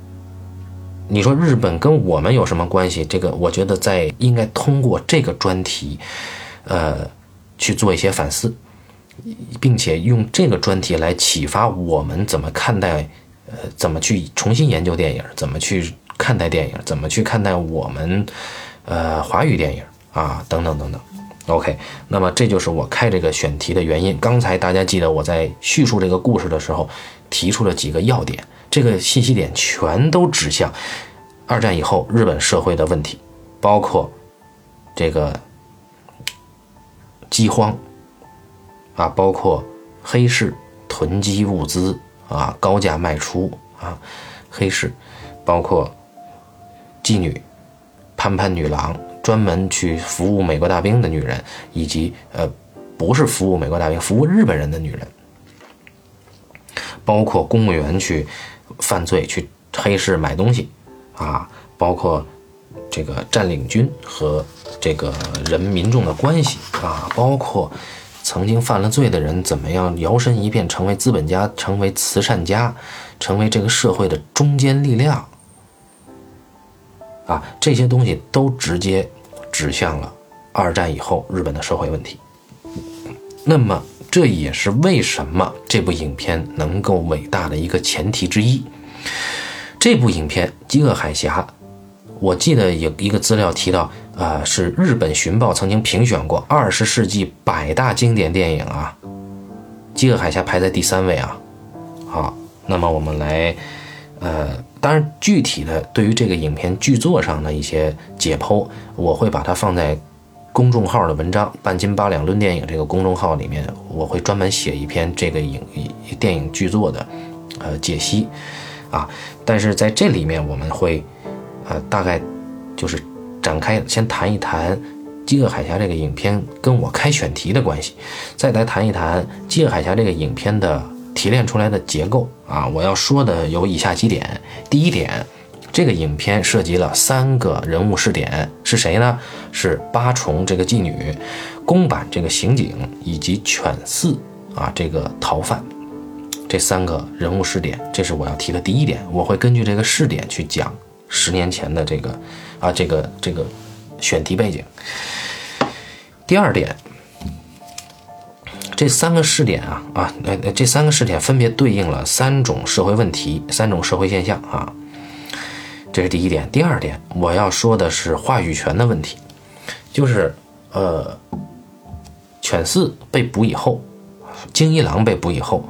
你说日本跟我们有什么关系？这个我觉得在应该通过这个专题，呃，去做一些反思，并且用这个专题来启发我们怎么看待，呃，怎么去重新研究电影，怎么去看待电影，怎么去看待我们，呃，华语电影啊，等等等等。OK，那么这就是我开这个选题的原因。刚才大家记得我在叙述这个故事的时候提出了几个要点。这个信息点全都指向二战以后日本社会的问题，包括这个饥荒啊，包括黑市囤积物资啊，高价卖出啊，黑市，包括妓女、潘潘女郎，专门去服务美国大兵的女人，以及呃，不是服务美国大兵，服务日本人的女人，包括公务员去。犯罪去黑市买东西，啊，包括这个占领军和这个人民众的关系啊，包括曾经犯了罪的人怎么样摇身一变成为资本家，成为慈善家，成为这个社会的中坚力量，啊，这些东西都直接指向了二战以后日本的社会问题。那么，这也是为什么这部影片能够伟大的一个前提之一。这部影片《饥饿海峡》，我记得有一个资料提到，啊，是日本寻报曾经评选过二十世纪百大经典电影啊，《饥饿海峡》排在第三位啊。好，那么我们来，呃，当然具体的对于这个影片剧作上的一些解剖，我会把它放在。公众号的文章《半斤八两论电影》这个公众号里面，我会专门写一篇这个影电影剧作的呃解析啊。但是在这里面，我们会呃大概就是展开先谈一谈《饥饿海峡》这个影片跟我开选题的关系，再来谈一谈《饥饿海峡》这个影片的提炼出来的结构啊。我要说的有以下几点：第一点。这个影片涉及了三个人物试点，是谁呢？是八重这个妓女，宫坂这个刑警，以及犬四啊这个逃犯，这三个人物试点，这是我要提的第一点。我会根据这个试点去讲十年前的这个啊这个这个选题背景。第二点，这三个试点啊啊呃这三个试点分别对应了三种社会问题，三种社会现象啊。这是第一点，第二点，我要说的是话语权的问题，就是，呃，犬饲被捕以后，京一郎被捕以后，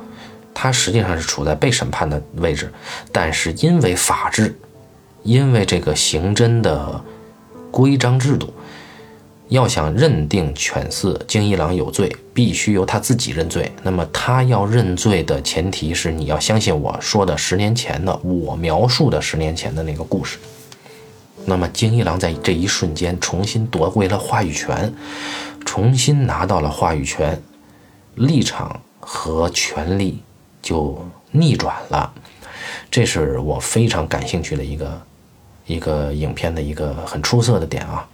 他实际上是处在被审判的位置，但是因为法制，因为这个刑侦的规章制度。要想认定犬四京一郎有罪，必须由他自己认罪。那么他要认罪的前提是，你要相信我说的十年前的我描述的十年前的那个故事。那么京一郎在这一瞬间重新夺回了话语权，重新拿到了话语权，立场和权力就逆转了。这是我非常感兴趣的一个一个影片的一个很出色的点啊。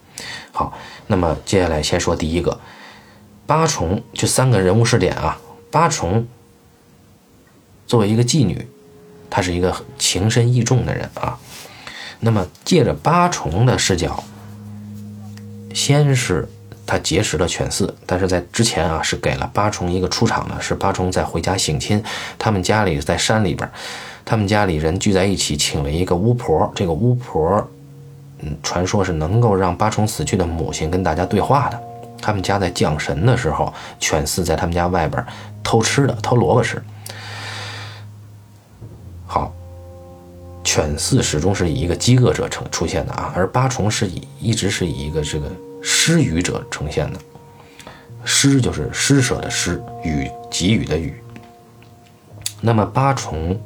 好，那么接下来先说第一个，八重就三个人物试点啊。八重作为一个妓女，她是一个情深意重的人啊。那么借着八重的视角，先是他结识了犬四，但是在之前啊是给了八重一个出场的，是八重在回家省亲，他们家里在山里边，他们家里人聚在一起，请了一个巫婆，这个巫婆。嗯，传说是能够让八重死去的母亲跟大家对话的。他们家在降神的时候，犬四在他们家外边偷吃的，偷萝卜吃。好，犬四始终是以一个饥饿者呈出现的啊，而八重是以一直是以一个这个施予者呈现的。施就是施舍的施，予给予的予。那么八重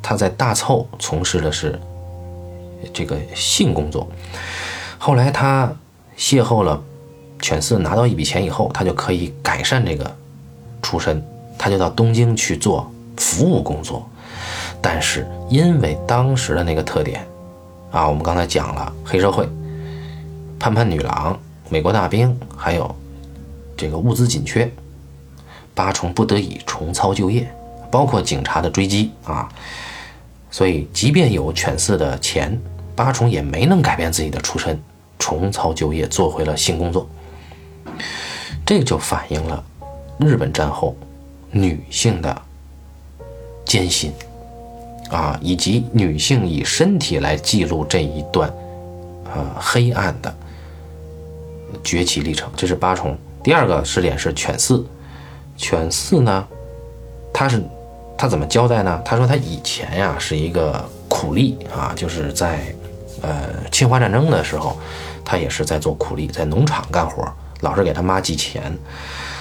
他在大凑从事的是。这个性工作，后来他邂逅了犬四，拿到一笔钱以后，他就可以改善这个出身，他就到东京去做服务工作。但是因为当时的那个特点啊，我们刚才讲了黑社会、潘潘女郎、美国大兵，还有这个物资紧缺，八重不得已重操旧业，包括警察的追击啊，所以即便有犬四的钱。八重也没能改变自己的出身，重操旧业，做回了性工作。这就反映了日本战后女性的艰辛啊，以及女性以身体来记录这一段呃黑暗的崛起历程。这是八重。第二个试点是犬四，犬四呢，他是他怎么交代呢？他说他以前呀是一个苦力啊，就是在。呃，侵华战争的时候，他也是在做苦力，在农场干活，老是给他妈寄钱。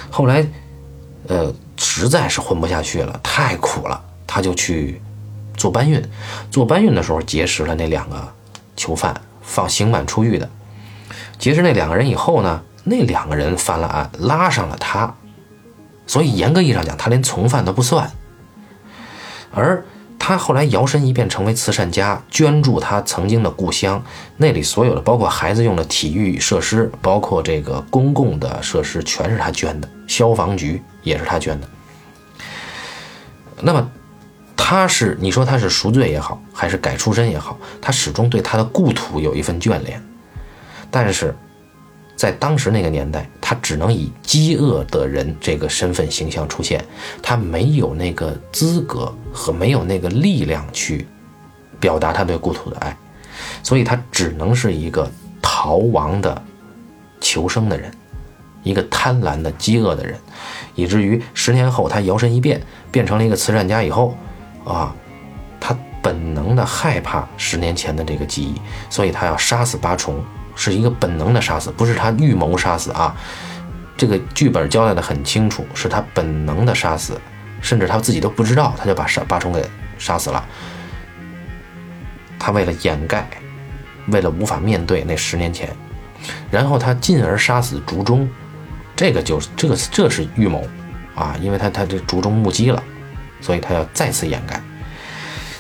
后来，呃，实在是混不下去了，太苦了，他就去做搬运。做搬运的时候，结识了那两个囚犯，放刑满出狱的。结识那两个人以后呢，那两个人犯了案，拉上了他，所以严格意义上讲，他连从犯都不算。而他后来摇身一变成为慈善家，捐助他曾经的故乡，那里所有的包括孩子用的体育设施，包括这个公共的设施，全是他捐的。消防局也是他捐的。那么，他是你说他是赎罪也好，还是改出身也好，他始终对他的故土有一份眷恋。但是，在当时那个年代，他只能以饥饿的人这个身份形象出现，他没有那个资格和没有那个力量去表达他对故土的爱，所以他只能是一个逃亡的求生的人，一个贪婪的饥饿的人，以至于十年后他摇身一变，变成了一个慈善家以后，啊，他本能的害怕十年前的这个记忆，所以他要杀死八重。是一个本能的杀死，不是他预谋杀死啊。这个剧本交代的很清楚，是他本能的杀死，甚至他自己都不知道，他就把杀八重给杀死了。他为了掩盖，为了无法面对那十年前，然后他进而杀死竹中，这个就是这个这是预谋啊，因为他他这竹中目击了，所以他要再次掩盖。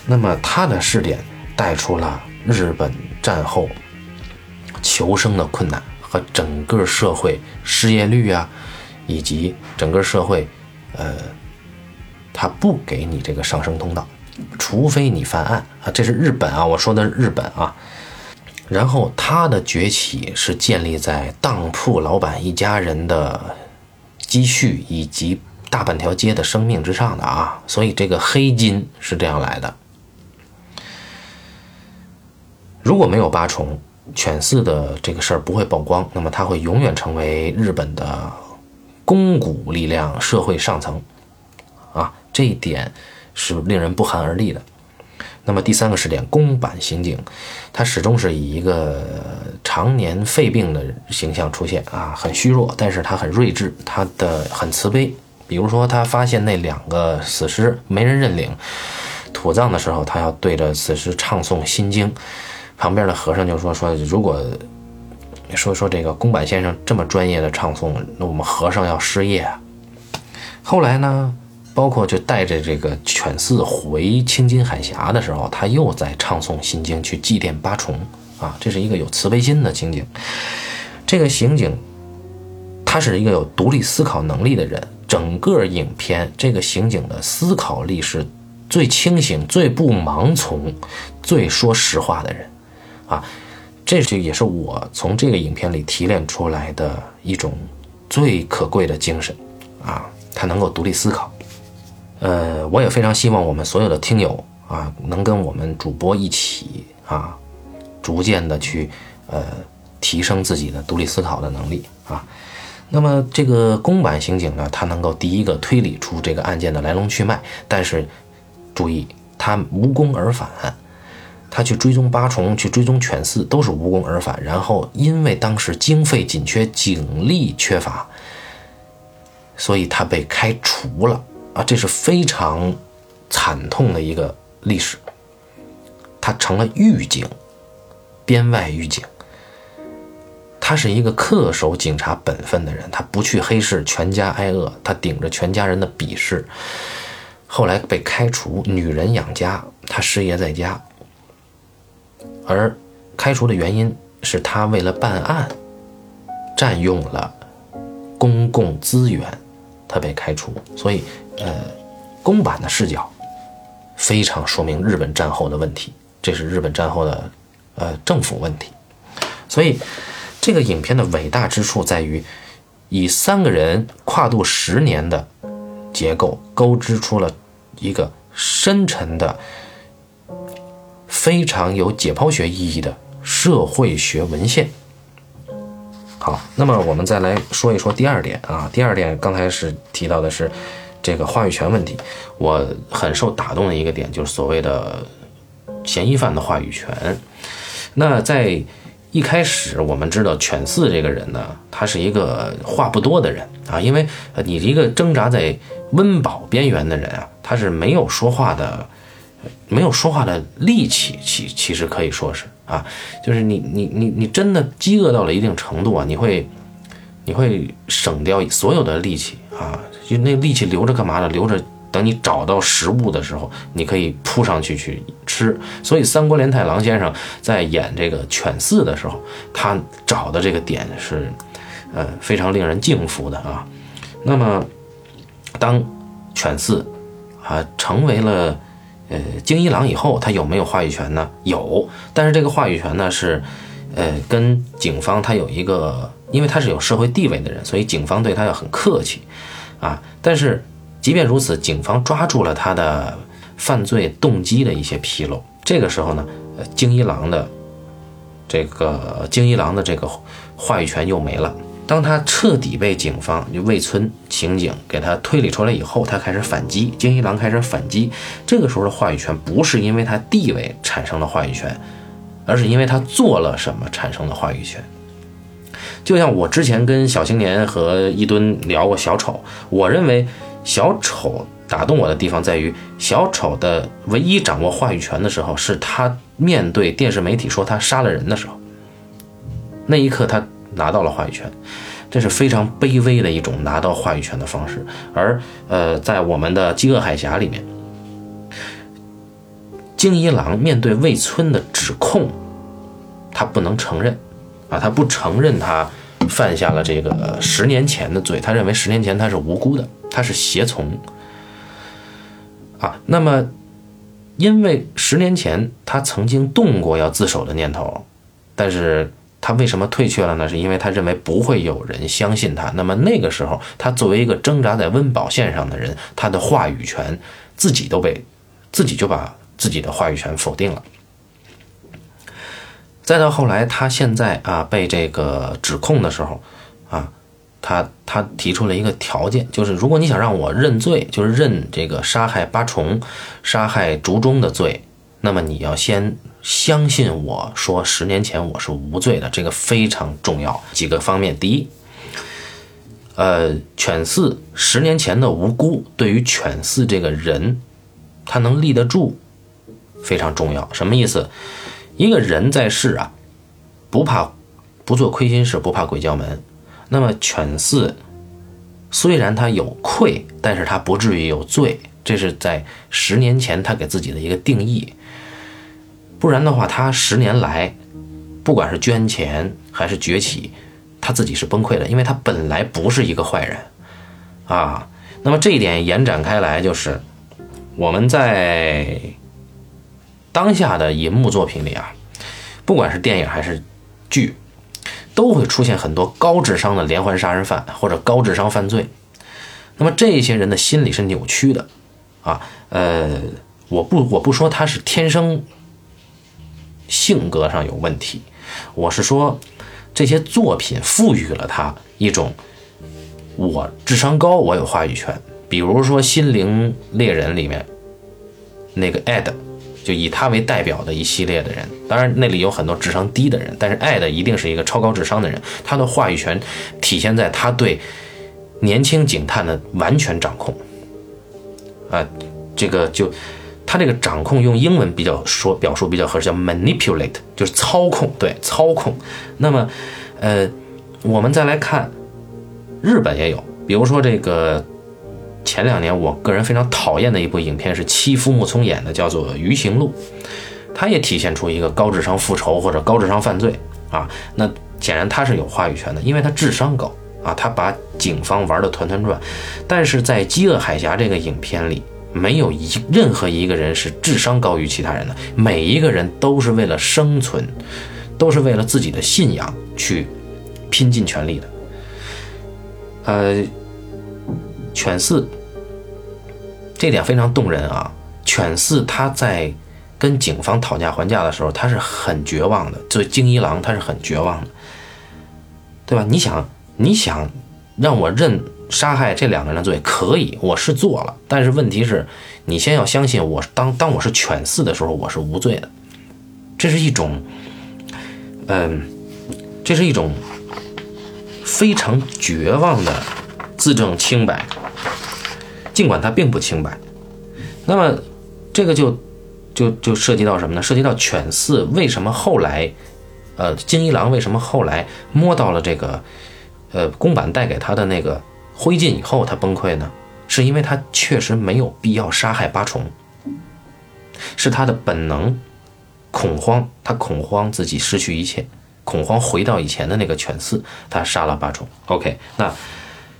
那么他的试点带出了日本战后。求生的困难和整个社会失业率啊，以及整个社会，呃，他不给你这个上升通道，除非你犯案啊。这是日本啊，我说的日本啊。然后他的崛起是建立在当铺老板一家人的积蓄以及大半条街的生命之上的啊，所以这个黑金是这样来的。如果没有八重。犬饲的这个事儿不会曝光，那么它会永远成为日本的肱骨力量社会上层，啊，这一点是令人不寒而栗的。那么第三个试点，宫坂刑警，他始终是以一个常年肺病的形象出现啊，很虚弱，但是他很睿智，他的很慈悲。比如说，他发现那两个死尸没人认领，土葬的时候，他要对着死尸唱诵心经。旁边的和尚就说：“说如果说说这个宫坂先生这么专业的唱诵，那我们和尚要失业。”啊。后来呢，包括就带着这个犬饲回青金海峡的时候，他又在唱诵心经去祭奠八重啊，这是一个有慈悲心的情景。这个刑警，他是一个有独立思考能力的人。整个影片，这个刑警的思考力是最清醒、最不盲从、最说实话的人。啊，这就也是我从这个影片里提炼出来的一种最可贵的精神啊，他能够独立思考。呃，我也非常希望我们所有的听友啊，能跟我们主播一起啊，逐渐的去呃提升自己的独立思考的能力啊。那么这个公版刑警呢，他能够第一个推理出这个案件的来龙去脉，但是注意，他无功而返。他去追踪八重，去追踪犬饲，都是无功而返。然后因为当时经费紧缺，警力缺乏，所以他被开除了啊！这是非常惨痛的一个历史。他成了狱警，编外狱警。他是一个恪守警察本分的人，他不去黑市，全家挨饿，他顶着全家人的鄙视，后来被开除，女人养家，他失业在家。而开除的原因是他为了办案，占用了公共资源，他被开除。所以，呃，公版的视角非常说明日本战后的问题，这是日本战后的呃政府问题。所以，这个影片的伟大之处在于，以三个人跨度十年的结构，勾织出了一个深沉的。非常有解剖学意义的社会学文献。好，那么我们再来说一说第二点啊。第二点刚才是提到的是这个话语权问题。我很受打动的一个点就是所谓的嫌疑犯的话语权。那在一开始我们知道犬饲这个人呢，他是一个话不多的人啊，因为你一个挣扎在温饱边缘的人啊，他是没有说话的。没有说话的力气，其其实可以说是啊，就是你你你你真的饥饿到了一定程度啊，你会你会省掉所有的力气啊，就那力气留着干嘛呢？留着等你找到食物的时候，你可以扑上去去吃。所以三国连太郎先生在演这个犬饲的时候，他找的这个点是呃非常令人敬服的啊。那么当犬饲啊成为了。呃，京一郎以后，他有没有话语权呢？有，但是这个话语权呢是，呃，跟警方他有一个因为他是有社会地位的人，所以警方对他要很客气，啊，但是即便如此，警方抓住了他的犯罪动机的一些纰漏。这个时候呢，呃，京一郎的这个京一郎的这个话语权又没了。当他彻底被警方就魏村刑警给他推理出来以后，他开始反击，金一郎开始反击。这个时候的话语权不是因为他地位产生的话语权，而是因为他做了什么产生的话语权。就像我之前跟小青年和一吨聊过小丑，我认为小丑打动我的地方在于，小丑的唯一掌握话语权的时候，是他面对电视媒体说他杀了人的时候，那一刻他。拿到了话语权，这是非常卑微的一种拿到话语权的方式。而呃，在我们的《饥饿海峡》里面，京一郎面对魏村的指控，他不能承认，啊，他不承认他犯下了这个十年前的罪，他认为十年前他是无辜的，他是胁从。啊，那么因为十年前他曾经动过要自首的念头，但是。他为什么退却了呢？是因为他认为不会有人相信他。那么那个时候，他作为一个挣扎在温饱线上的人，他的话语权自己都被自己就把自己的话语权否定了。再到后来，他现在啊被这个指控的时候，啊，他他提出了一个条件，就是如果你想让我认罪，就是认这个杀害八重、杀害竹中的罪，那么你要先。相信我说，十年前我是无罪的，这个非常重要。几个方面，第一，呃，犬饲十年前的无辜，对于犬饲这个人，他能立得住，非常重要。什么意思？一个人在世啊，不怕不做亏心事，不怕鬼叫门。那么犬饲虽然他有愧，但是他不至于有罪，这是在十年前他给自己的一个定义。不然的话，他十年来，不管是捐钱还是崛起，他自己是崩溃的，因为他本来不是一个坏人，啊，那么这一点延展开来，就是我们在当下的银幕作品里啊，不管是电影还是剧，都会出现很多高智商的连环杀人犯或者高智商犯罪，那么这些人的心理是扭曲的，啊，呃，我不我不说他是天生。性格上有问题，我是说，这些作品赋予了他一种我智商高，我有话语权。比如说《心灵猎人》里面那个 Ed，就以他为代表的一系列的人，当然那里有很多智商低的人，但是 Ed 一定是一个超高智商的人。他的话语权体现在他对年轻警探的完全掌控。啊，这个就。他这个掌控用英文比较说表述比较合适，叫 manipulate，就是操控，对，操控。那么，呃，我们再来看，日本也有，比如说这个前两年我个人非常讨厌的一部影片是妻夫木聪演的，叫做《鱼行路》，它也体现出一个高智商复仇或者高智商犯罪啊。那显然他是有话语权的，因为他智商高啊，他把警方玩的团团转。但是在《饥饿海峡》这个影片里。没有一任何一个人是智商高于其他人的，每一个人都是为了生存，都是为了自己的信仰去拼尽全力的。呃，犬饲这点非常动人啊！犬饲他在跟警方讨价还价的时候，他是很绝望的。作为京一郎，他是很绝望的，对吧？你想，你想让我认？杀害这两个人的罪可以，我是做了，但是问题是，你先要相信我。当当我是犬饲的时候，我是无罪的。这是一种，嗯，这是一种非常绝望的自证清白，尽管他并不清白。那么，这个就就就涉及到什么呢？涉及到犬饲为什么后来，呃，金一郎为什么后来摸到了这个，呃，宫板带给他的那个。灰烬以后，他崩溃呢，是因为他确实没有必要杀害八重，是他的本能，恐慌，他恐慌自己失去一切，恐慌回到以前的那个犬饲，他杀了八重。OK，那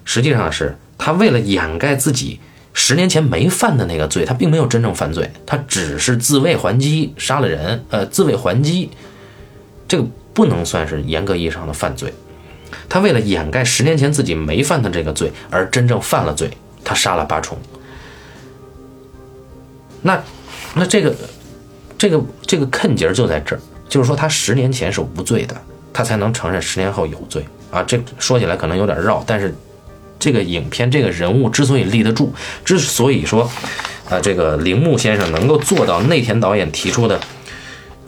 实际上是他为了掩盖自己十年前没犯的那个罪，他并没有真正犯罪，他只是自卫还击杀了人，呃，自卫还击，这个不能算是严格意义上的犯罪。他为了掩盖十年前自己没犯的这个罪，而真正犯了罪，他杀了八重。那，那这个，这个，这个坑节就在这儿，就是说他十年前是无罪的，他才能承认十年后有罪啊。这说起来可能有点绕，但是这个影片这个人物之所以立得住，之所以说，啊，这个铃木先生能够做到内田导演提出的，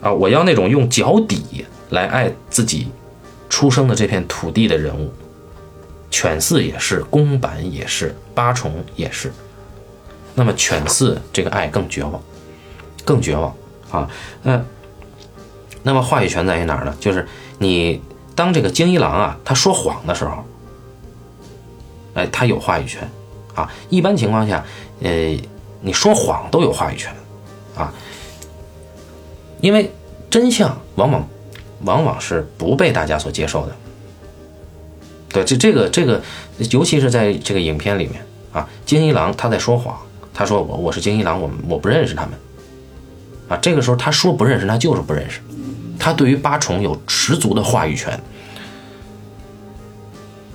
啊，我要那种用脚底来爱自己出生的这片土地的人物，犬饲也是，宫坂也是，八重也是。那么犬饲这个爱更绝望，更绝望啊！那那么话语权在于哪儿呢？就是你当这个京一郎啊，他说谎的时候，哎，他有话语权啊。一般情况下，呃，你说谎都有话语权啊，因为真相往往往往是不被大家所接受的。对，这这个这个，尤其是在这个影片里面啊，金一郎他在说谎。他说我我是金一郎，我我不认识他们，啊，这个时候他说不认识，他就是不认识。他对于八重有十足的话语权，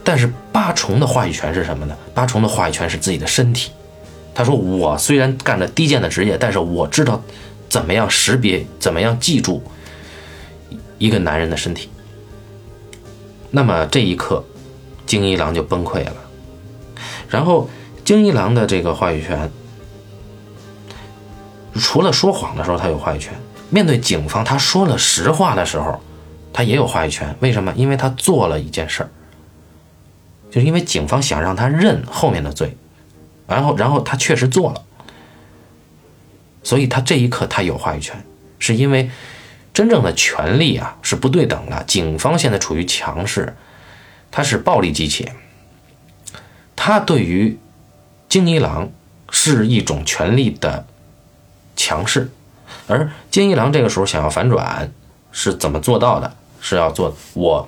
但是八重的话语权是什么呢？八重的话语权是自己的身体。他说我虽然干着低贱的职业，但是我知道怎么样识别，怎么样记住一个男人的身体。那么这一刻，金一郎就崩溃了。然后金一郎的这个话语权。除了说谎的时候，他有话语权；面对警方，他说了实话的时候，他也有话语权。为什么？因为他做了一件事儿，就是因为警方想让他认后面的罪，然后，然后他确实做了，所以他这一刻他有话语权，是因为真正的权力啊是不对等的。警方现在处于强势，他是暴力机器，他对于金一郎是一种权力的。强势，而金一郎这个时候想要反转，是怎么做到的？是要做我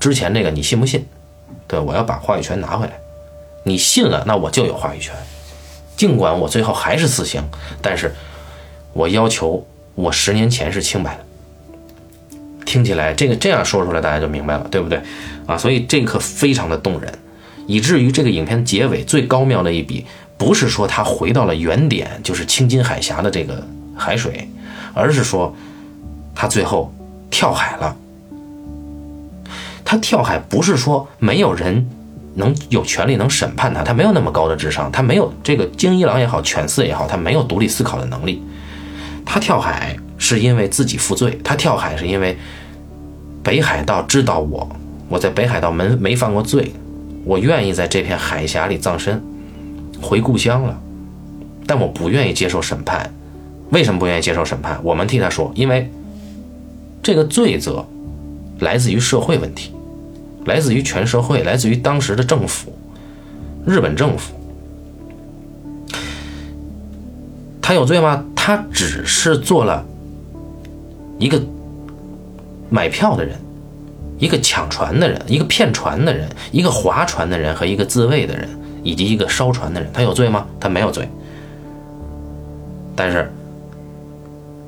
之前这个，你信不信？对我要把话语权拿回来，你信了，那我就有话语权。尽管我最后还是死刑，但是我要求我十年前是清白的。听起来这个这样说出来，大家就明白了，对不对？啊，所以这一刻非常的动人，以至于这个影片结尾最高妙的一笔。不是说他回到了原点，就是青金海峡的这个海水，而是说他最后跳海了。他跳海不是说没有人能有权利能审判他，他没有那么高的智商，他没有这个京一郎也好，犬四也好，他没有独立思考的能力。他跳海是因为自己负罪，他跳海是因为北海道知道我，我在北海道没没犯过罪，我愿意在这片海峡里葬身。回故乡了，但我不愿意接受审判。为什么不愿意接受审判？我们替他说，因为这个罪责来自于社会问题，来自于全社会，来自于当时的政府，日本政府。他有罪吗？他只是做了一个买票的人，一个抢船的人，一个骗船的人，一个划船的人和一个自卫的人。以及一个烧船的人，他有罪吗？他没有罪。但是，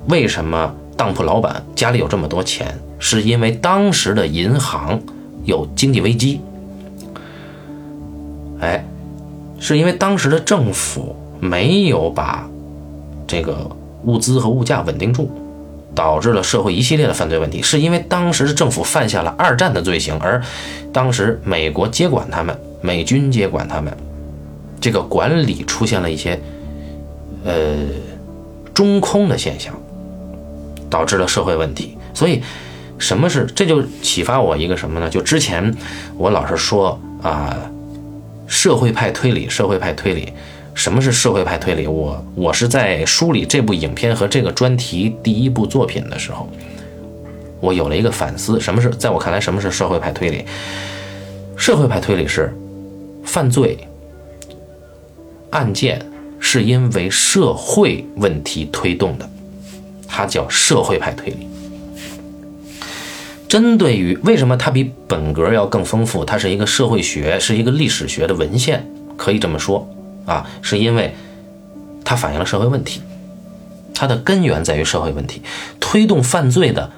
为什么当铺老板家里有这么多钱？是因为当时的银行有经济危机。哎，是因为当时的政府没有把这个物资和物价稳定住，导致了社会一系列的犯罪问题。是因为当时的政府犯下了二战的罪行，而当时美国接管他们。美军接管他们，这个管理出现了一些呃中空的现象，导致了社会问题。所以，什么是这就启发我一个什么呢？就之前我老是说啊，社会派推理，社会派推理，什么是社会派推理？我我是在梳理这部影片和这个专题第一部作品的时候，我有了一个反思：什么是在我看来，什么是社会派推理？社会派推理是。犯罪案件是因为社会问题推动的，它叫社会派推理。针对于为什么它比本格要更丰富？它是一个社会学，是一个历史学的文献，可以这么说啊，是因为它反映了社会问题，它的根源在于社会问题，推动犯罪的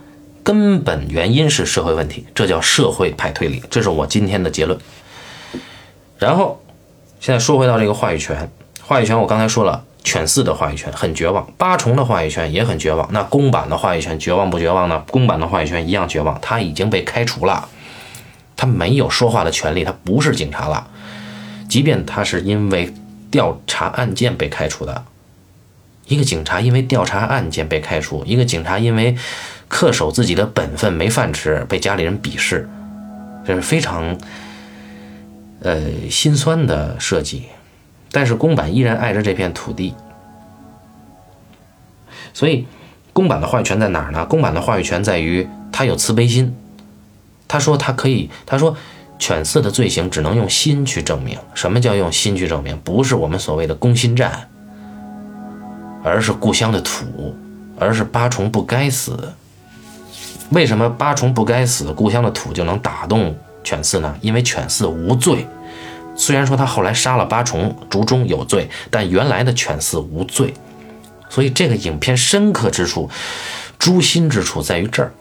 根本原因是社会问题，这叫社会派推理，这是我今天的结论。然后，现在说回到这个话语权，话语权我刚才说了，犬饲的话语权很绝望，八重的话语权也很绝望。那公版的话语权绝望不绝望呢？公版的话语权一样绝望，他已经被开除了，他没有说话的权利，他不是警察了。即便他是因为调查案件被开除的，一个警察因为调查案件被开除，一个警察因为恪守自己的本分没饭吃被家里人鄙视，这是非常呃心酸的设计。但是宫坂依然爱着这片土地，所以宫坂的话语权在哪儿呢？宫坂的话语权在于他有慈悲心，他说他可以，他说。犬饲的罪行只能用心去证明。什么叫用心去证明？不是我们所谓的攻心战，而是故乡的土，而是八重不该死。为什么八重不该死，故乡的土就能打动犬饲呢？因为犬饲无罪。虽然说他后来杀了八重，竹中有罪，但原来的犬饲无罪。所以这个影片深刻之处、诛心之处在于这儿。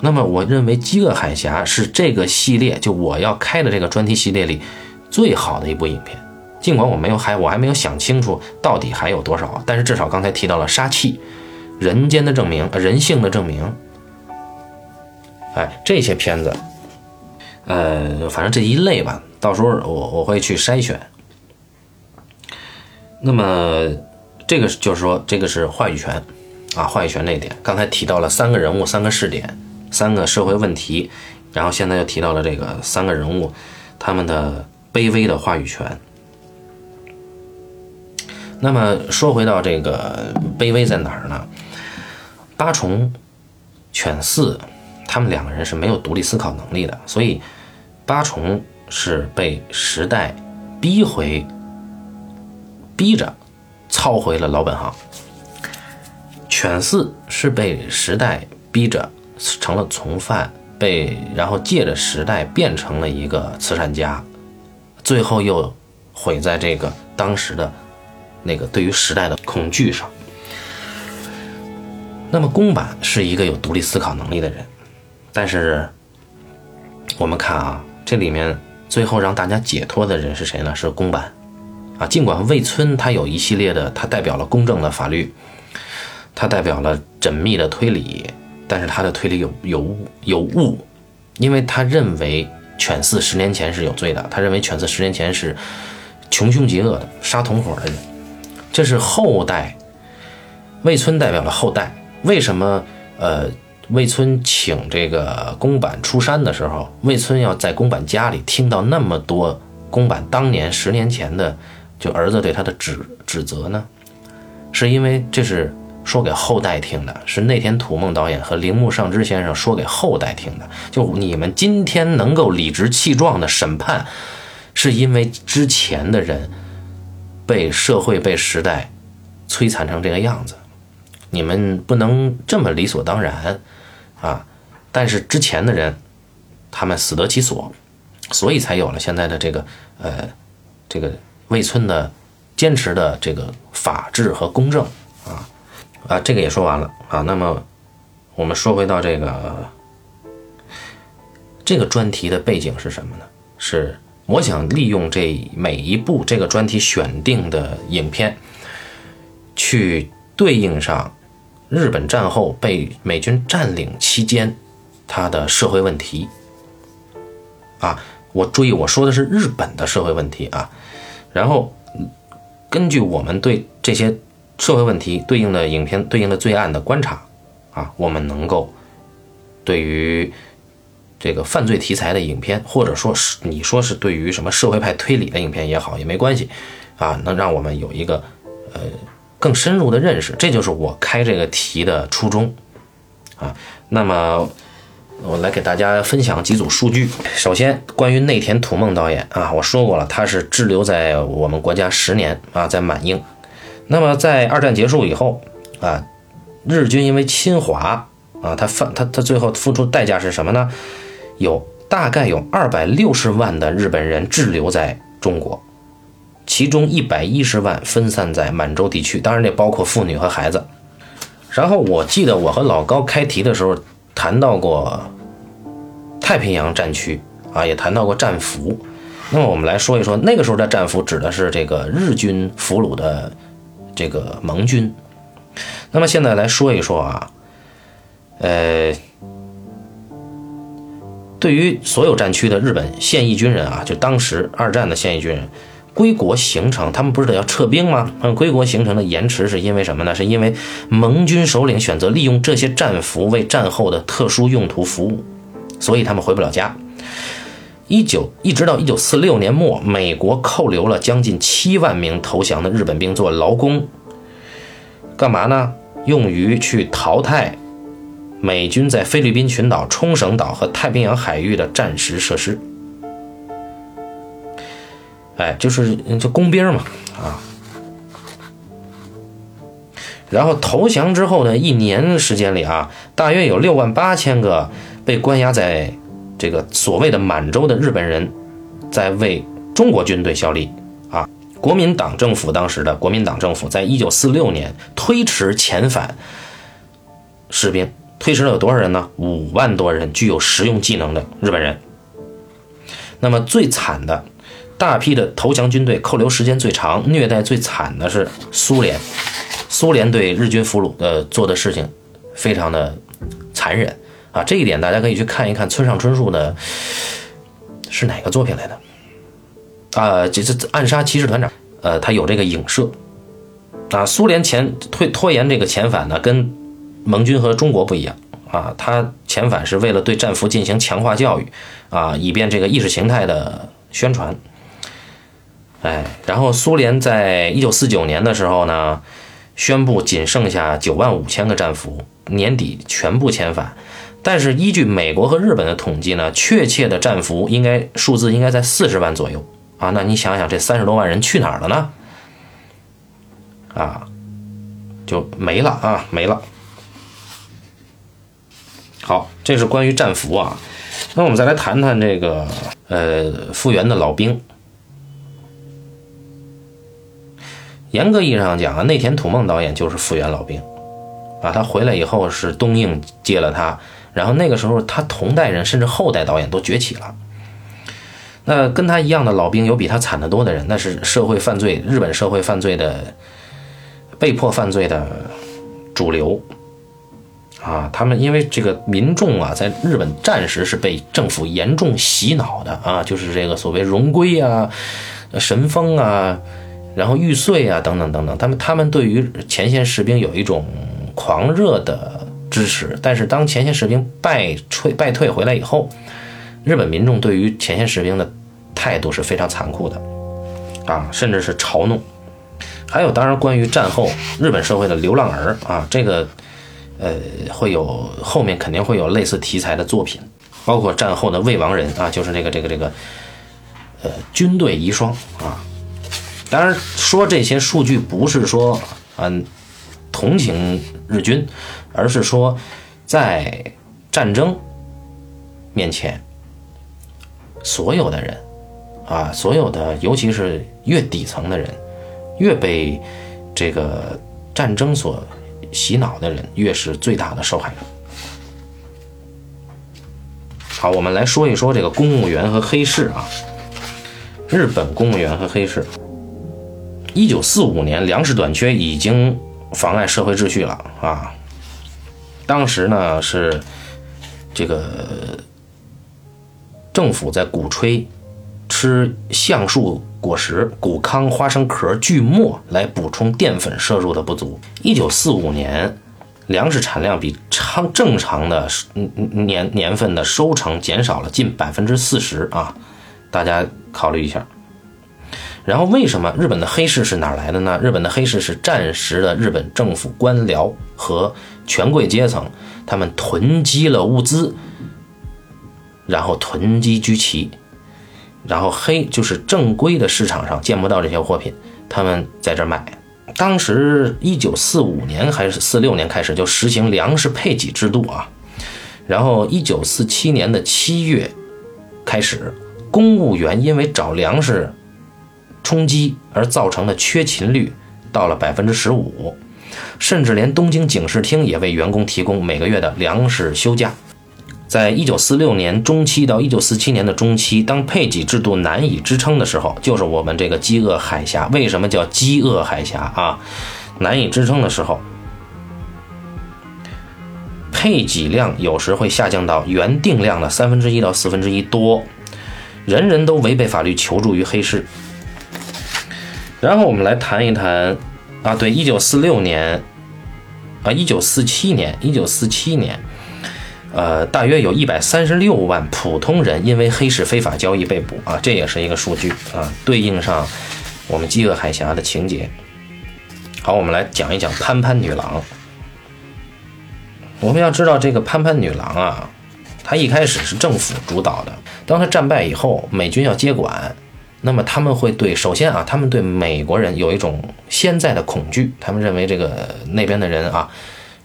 那么，我认为《饥饿海峡》是这个系列就我要开的这个专题系列里最好的一部影片。尽管我没有还我还没有想清楚到底还有多少，但是至少刚才提到了杀气、人间的证明、人性的证明。哎，这些片子，呃，反正这一类吧，到时候我我会去筛选。那么，这个就是说，这个是话语权啊，话语权那点。刚才提到了三个人物，三个试点。三个社会问题，然后现在又提到了这个三个人物，他们的卑微的话语权。那么说回到这个卑微在哪儿呢？八重、犬饲，他们两个人是没有独立思考能力的，所以八重是被时代逼回、逼着操回了老本行，犬饲是被时代逼着。成了从犯，被然后借着时代变成了一个慈善家，最后又毁在这个当时的那个对于时代的恐惧上。那么公版是一个有独立思考能力的人，但是我们看啊，这里面最后让大家解脱的人是谁呢？是公版啊。尽管魏村他有一系列的，他代表了公正的法律，他代表了缜密的推理。但是他的推理有有误有误，因为他认为犬饲十年前是有罪的，他认为犬饲十年前是穷凶极恶的杀同伙的人，这是后代。魏村代表了后代，为什么？呃，魏村请这个宫坂出山的时候，魏村要在宫坂家里听到那么多宫坂当年十年前的就儿子对他的指指责呢？是因为这是。说给后代听的是内田土梦导演和铃木尚之先生说给后代听的。就你们今天能够理直气壮的审判，是因为之前的人被社会被时代摧残成这个样子，你们不能这么理所当然啊！但是之前的人，他们死得其所，所以才有了现在的这个呃这个魏村的坚持的这个法治和公正啊。这个也说完了啊。那么，我们说回到这个这个专题的背景是什么呢？是我想利用这每一部这个专题选定的影片，去对应上日本战后被美军占领期间它的社会问题。啊，我注意我说的是日本的社会问题啊。然后根据我们对这些。社会问题对应的影片对应的罪案的观察，啊，我们能够对于这个犯罪题材的影片，或者说是你说是对于什么社会派推理的影片也好，也没关系，啊，能让我们有一个呃更深入的认识，这就是我开这个题的初衷，啊，那么我来给大家分享几组数据。首先，关于内田土梦导演啊，我说过了，他是滞留在我们国家十年啊，在满英。那么在二战结束以后，啊，日军因为侵华，啊，他犯他他最后付出代价是什么呢？有大概有二百六十万的日本人滞留在中国，其中一百一十万分散在满洲地区，当然这包括妇女和孩子。然后我记得我和老高开题的时候谈到过太平洋战区啊，也谈到过战俘。那么我们来说一说，那个时候的战俘指的是这个日军俘虏的这个盟军。那么现在来说一说啊，呃，对于所有战区的日本现役军人啊，就当时二战的现役军人。归国行程，他们不是得要撤兵吗？归国行程的延迟是因为什么呢？是因为盟军首领选择利用这些战俘为战后的特殊用途服务，所以他们回不了家。一九一直到一九四六年末，美国扣留了将近七万名投降的日本兵做劳工，干嘛呢？用于去淘汰美军在菲律宾群岛、冲绳岛和太平洋海域的战时设施。哎，就是就工兵嘛，啊，然后投降之后呢，一年时间里啊，大约有六万八千个被关押在这个所谓的满洲的日本人，在为中国军队效力啊。国民党政府当时的国民党政府，在一九四六年推迟遣返士兵，推迟了有多少人呢？五万多人具有实用技能的日本人。那么最惨的。大批的投降军队扣留时间最长、虐待最惨的是苏联。苏联对日军俘虏呃做的事情非常的残忍啊！这一点大家可以去看一看村上春树的，是哪个作品来的？啊，这这《暗杀骑士团长》呃，他有这个影射啊。苏联前推拖延这个遣返呢，跟盟军和中国不一样啊。他遣返是为了对战俘进行强化教育啊，以便这个意识形态的宣传。哎，然后苏联在一九四九年的时候呢，宣布仅剩下九万五千个战俘，年底全部遣返。但是依据美国和日本的统计呢，确切的战俘应该数字应该在四十万左右啊。那你想想，这三十多万人去哪儿了呢？啊，就没了啊，没了。好，这是关于战俘啊。那我们再来谈谈这个呃复员的老兵。严格意义上讲啊，内田土梦导演就是复员老兵，啊，他回来以后是东映接了他，然后那个时候他同代人甚至后代导演都崛起了。那跟他一样的老兵有比他惨得多的人，那是社会犯罪，日本社会犯罪的被迫犯罪的主流，啊，他们因为这个民众啊，在日本战时是被政府严重洗脑的啊，就是这个所谓荣归啊、神风啊。然后玉碎啊，等等等等，他们他们对于前线士兵有一种狂热的支持，但是当前线士兵败退败退回来以后，日本民众对于前线士兵的态度是非常残酷的，啊，甚至是嘲弄。还有，当然关于战后日本社会的流浪儿啊，这个呃会有后面肯定会有类似题材的作品，包括战后的未亡人啊，就是这个这个这个呃军队遗孀啊。当然，说这些数据不是说嗯同情日军，而是说在战争面前，所有的人啊，所有的尤其是越底层的人，越被这个战争所洗脑的人，越是最大的受害者。好，我们来说一说这个公务员和黑市啊，日本公务员和黑市。一九四五年，粮食短缺已经妨碍社会秩序了啊！当时呢是这个政府在鼓吹吃橡树果实、谷糠、花生壳、锯末来补充淀粉摄入的不足。一九四五年，粮食产量比常正常的年年份的收成减少了近百分之四十啊！大家考虑一下。然后为什么日本的黑市是哪来的呢？日本的黑市是战时的日本政府官僚和权贵阶层，他们囤积了物资，然后囤积居奇，然后黑就是正规的市场上见不到这些货品，他们在这卖。当时一九四五年还是四六年开始就实行粮食配给制度啊，然后一九四七年的七月开始，公务员因为找粮食。冲击而造成的缺勤率到了百分之十五，甚至连东京警视厅也为员工提供每个月的粮食休假。在一九四六年中期到一九四七年的中期，当配给制度难以支撑的时候，就是我们这个饥饿海峡。为什么叫饥饿海峡啊？难以支撑的时候，配给量有时会下降到原定量的三分之一到四分之一多，人人都违背法律求助于黑市。然后我们来谈一谈，啊，对，一九四六年，啊，一九四七年，一九四七年。呃，大约有一百三十六万普通人因为黑市非法交易被捕啊，这也是一个数据啊，对应上我们饥饿海峡的情节。好，我们来讲一讲潘潘女郎。我们要知道这个潘潘女郎啊，她一开始是政府主导的，当她战败以后，美军要接管，那么他们会对首先啊，他们对美国人有一种现在的恐惧，他们认为这个那边的人啊，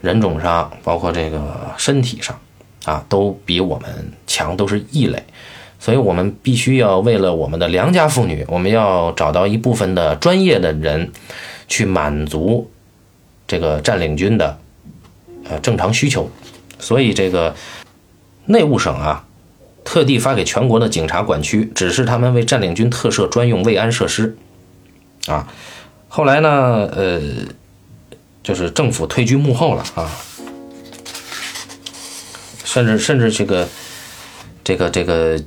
人种上包括这个身体上。啊，都比我们强，都是异类，所以我们必须要为了我们的良家妇女，我们要找到一部分的专业的人，去满足这个占领军的呃正常需求。所以这个内务省啊，特地发给全国的警察管区，指示他们为占领军特设专用慰安设施。啊，后来呢，呃，就是政府退居幕后了啊。甚至甚至这个，这个这个，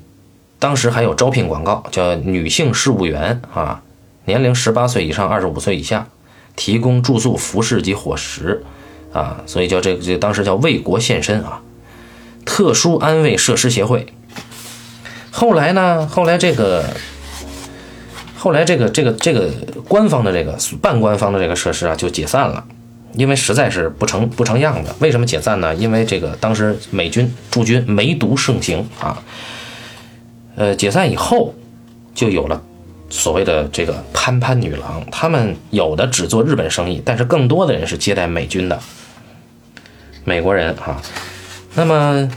当时还有招聘广告，叫女性事务员啊，年龄十八岁以上，二十五岁以下，提供住宿、服饰及伙食啊，所以叫这个这当时叫为国献身啊，特殊安慰设施协会。后来呢，后来这个，后来这个这个这个官方的这个半官方的这个设施啊，就解散了。因为实在是不成不成样子，为什么解散呢？因为这个当时美军驻军梅毒盛行啊。呃，解散以后就有了所谓的这个潘潘女郎，他们有的只做日本生意，但是更多的人是接待美军的美国人啊。那么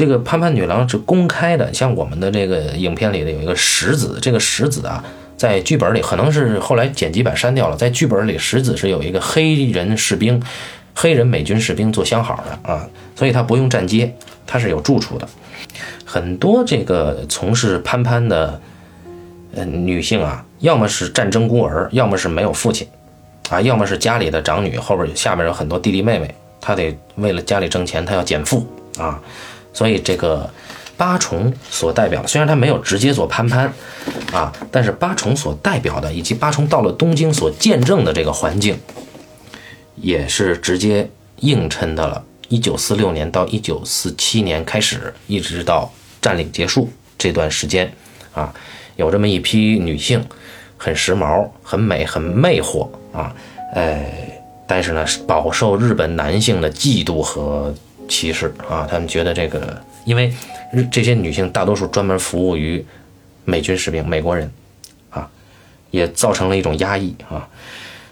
这个潘潘女郎是公开的，像我们的这个影片里的有一个石子，这个石子啊。在剧本里可能是后来剪辑版删掉了，在剧本里石子是有一个黑人士兵，黑人美军士兵做相好的啊，所以他不用站街，他是有住处的。很多这个从事潘潘的呃女性啊，要么是战争孤儿，要么是没有父亲啊，要么是家里的长女，后边下面有很多弟弟妹妹，她得为了家里挣钱，她要减负啊，所以这个。八重所代表，虽然他没有直接做攀攀，啊，但是八重所代表的，以及八重到了东京所见证的这个环境，也是直接映衬到了1946年到1947年开始，一直到占领结束这段时间，啊，有这么一批女性，很时髦、很美、很魅惑啊，呃，但是呢，饱受日本男性的嫉妒和歧视啊，他们觉得这个，因为。这些女性大多数专门服务于美军士兵、美国人，啊，也造成了一种压抑啊。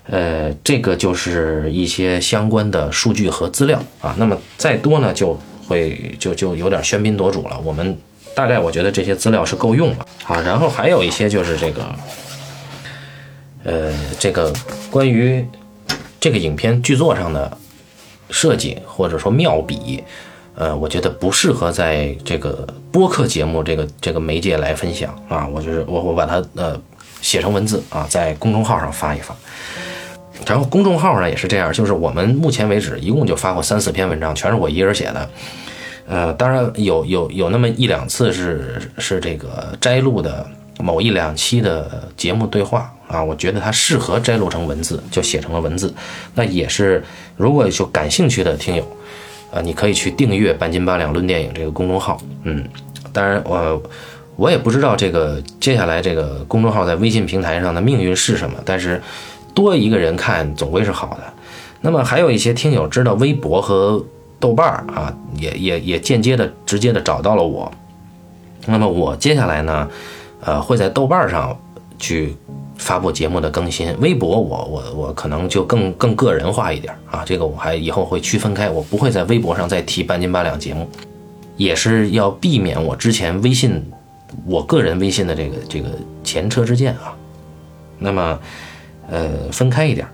呃，这个就是一些相关的数据和资料啊。那么再多呢，就会就就有点喧宾夺主了。我们大概我觉得这些资料是够用了啊。然后还有一些就是这个，呃，这个关于这个影片剧作上的设计或者说妙笔。呃，我觉得不适合在这个播客节目这个这个媒介来分享啊，我就是我我把它呃写成文字啊，在公众号上发一发。然后公众号呢也是这样，就是我们目前为止一共就发过三四篇文章，全是我一人写的。呃，当然有有有那么一两次是是这个摘录的某一两期的节目对话啊，我觉得它适合摘录成文字，就写成了文字。那也是如果就感兴趣的听友。啊，你可以去订阅“半斤八两论电影”这个公众号，嗯，当然我我也不知道这个接下来这个公众号在微信平台上的命运是什么，但是多一个人看总归是好的。那么还有一些听友知道微博和豆瓣儿啊，也也也间接的、直接的找到了我。那么我接下来呢，呃，会在豆瓣上去。发布节目的更新，微博我我我可能就更更个人化一点啊，这个我还以后会区分开，我不会在微博上再提半斤八两节目，也是要避免我之前微信我个人微信的这个这个前车之鉴啊。那么，呃分开一点。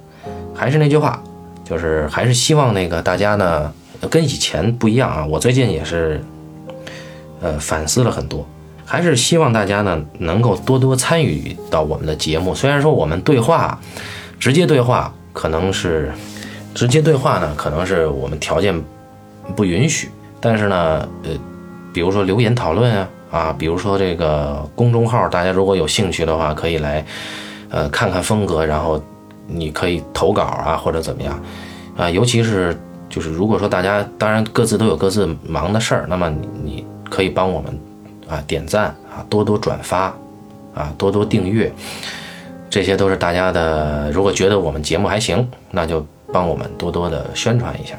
还是那句话，就是还是希望那个大家呢跟以前不一样啊。我最近也是呃反思了很多，还是希望大家呢能够多多参与到我们的节目。虽然说我们对话直接对话可能是直接对话呢，可能是我们条件不允许，但是呢，呃，比如说留言讨论啊。啊，比如说这个公众号，大家如果有兴趣的话，可以来，呃，看看风格，然后你可以投稿啊，或者怎么样，啊，尤其是就是如果说大家当然各自都有各自忙的事儿，那么你你可以帮我们啊点赞啊，多多转发啊，多多订阅，这些都是大家的。如果觉得我们节目还行，那就帮我们多多的宣传一下。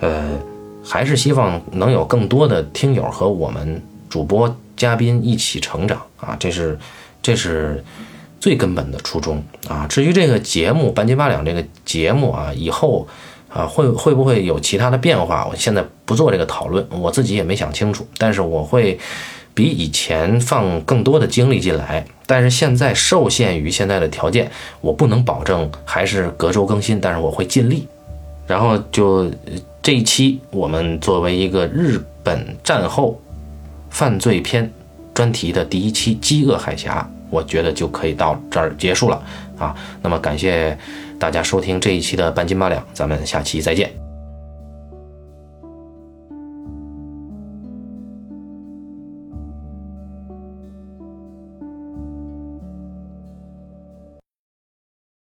呃，还是希望能有更多的听友和我们。主播嘉宾一起成长啊，这是这是最根本的初衷啊。至于这个节目半斤八两这个节目啊，以后啊会会不会有其他的变化？我现在不做这个讨论，我自己也没想清楚。但是我会比以前放更多的精力进来。但是现在受限于现在的条件，我不能保证还是隔周更新，但是我会尽力。然后就这一期，我们作为一个日本战后。犯罪片专题的第一期《饥饿海峡》，我觉得就可以到这儿结束了啊。那么感谢大家收听这一期的半斤八两，咱们下期再见。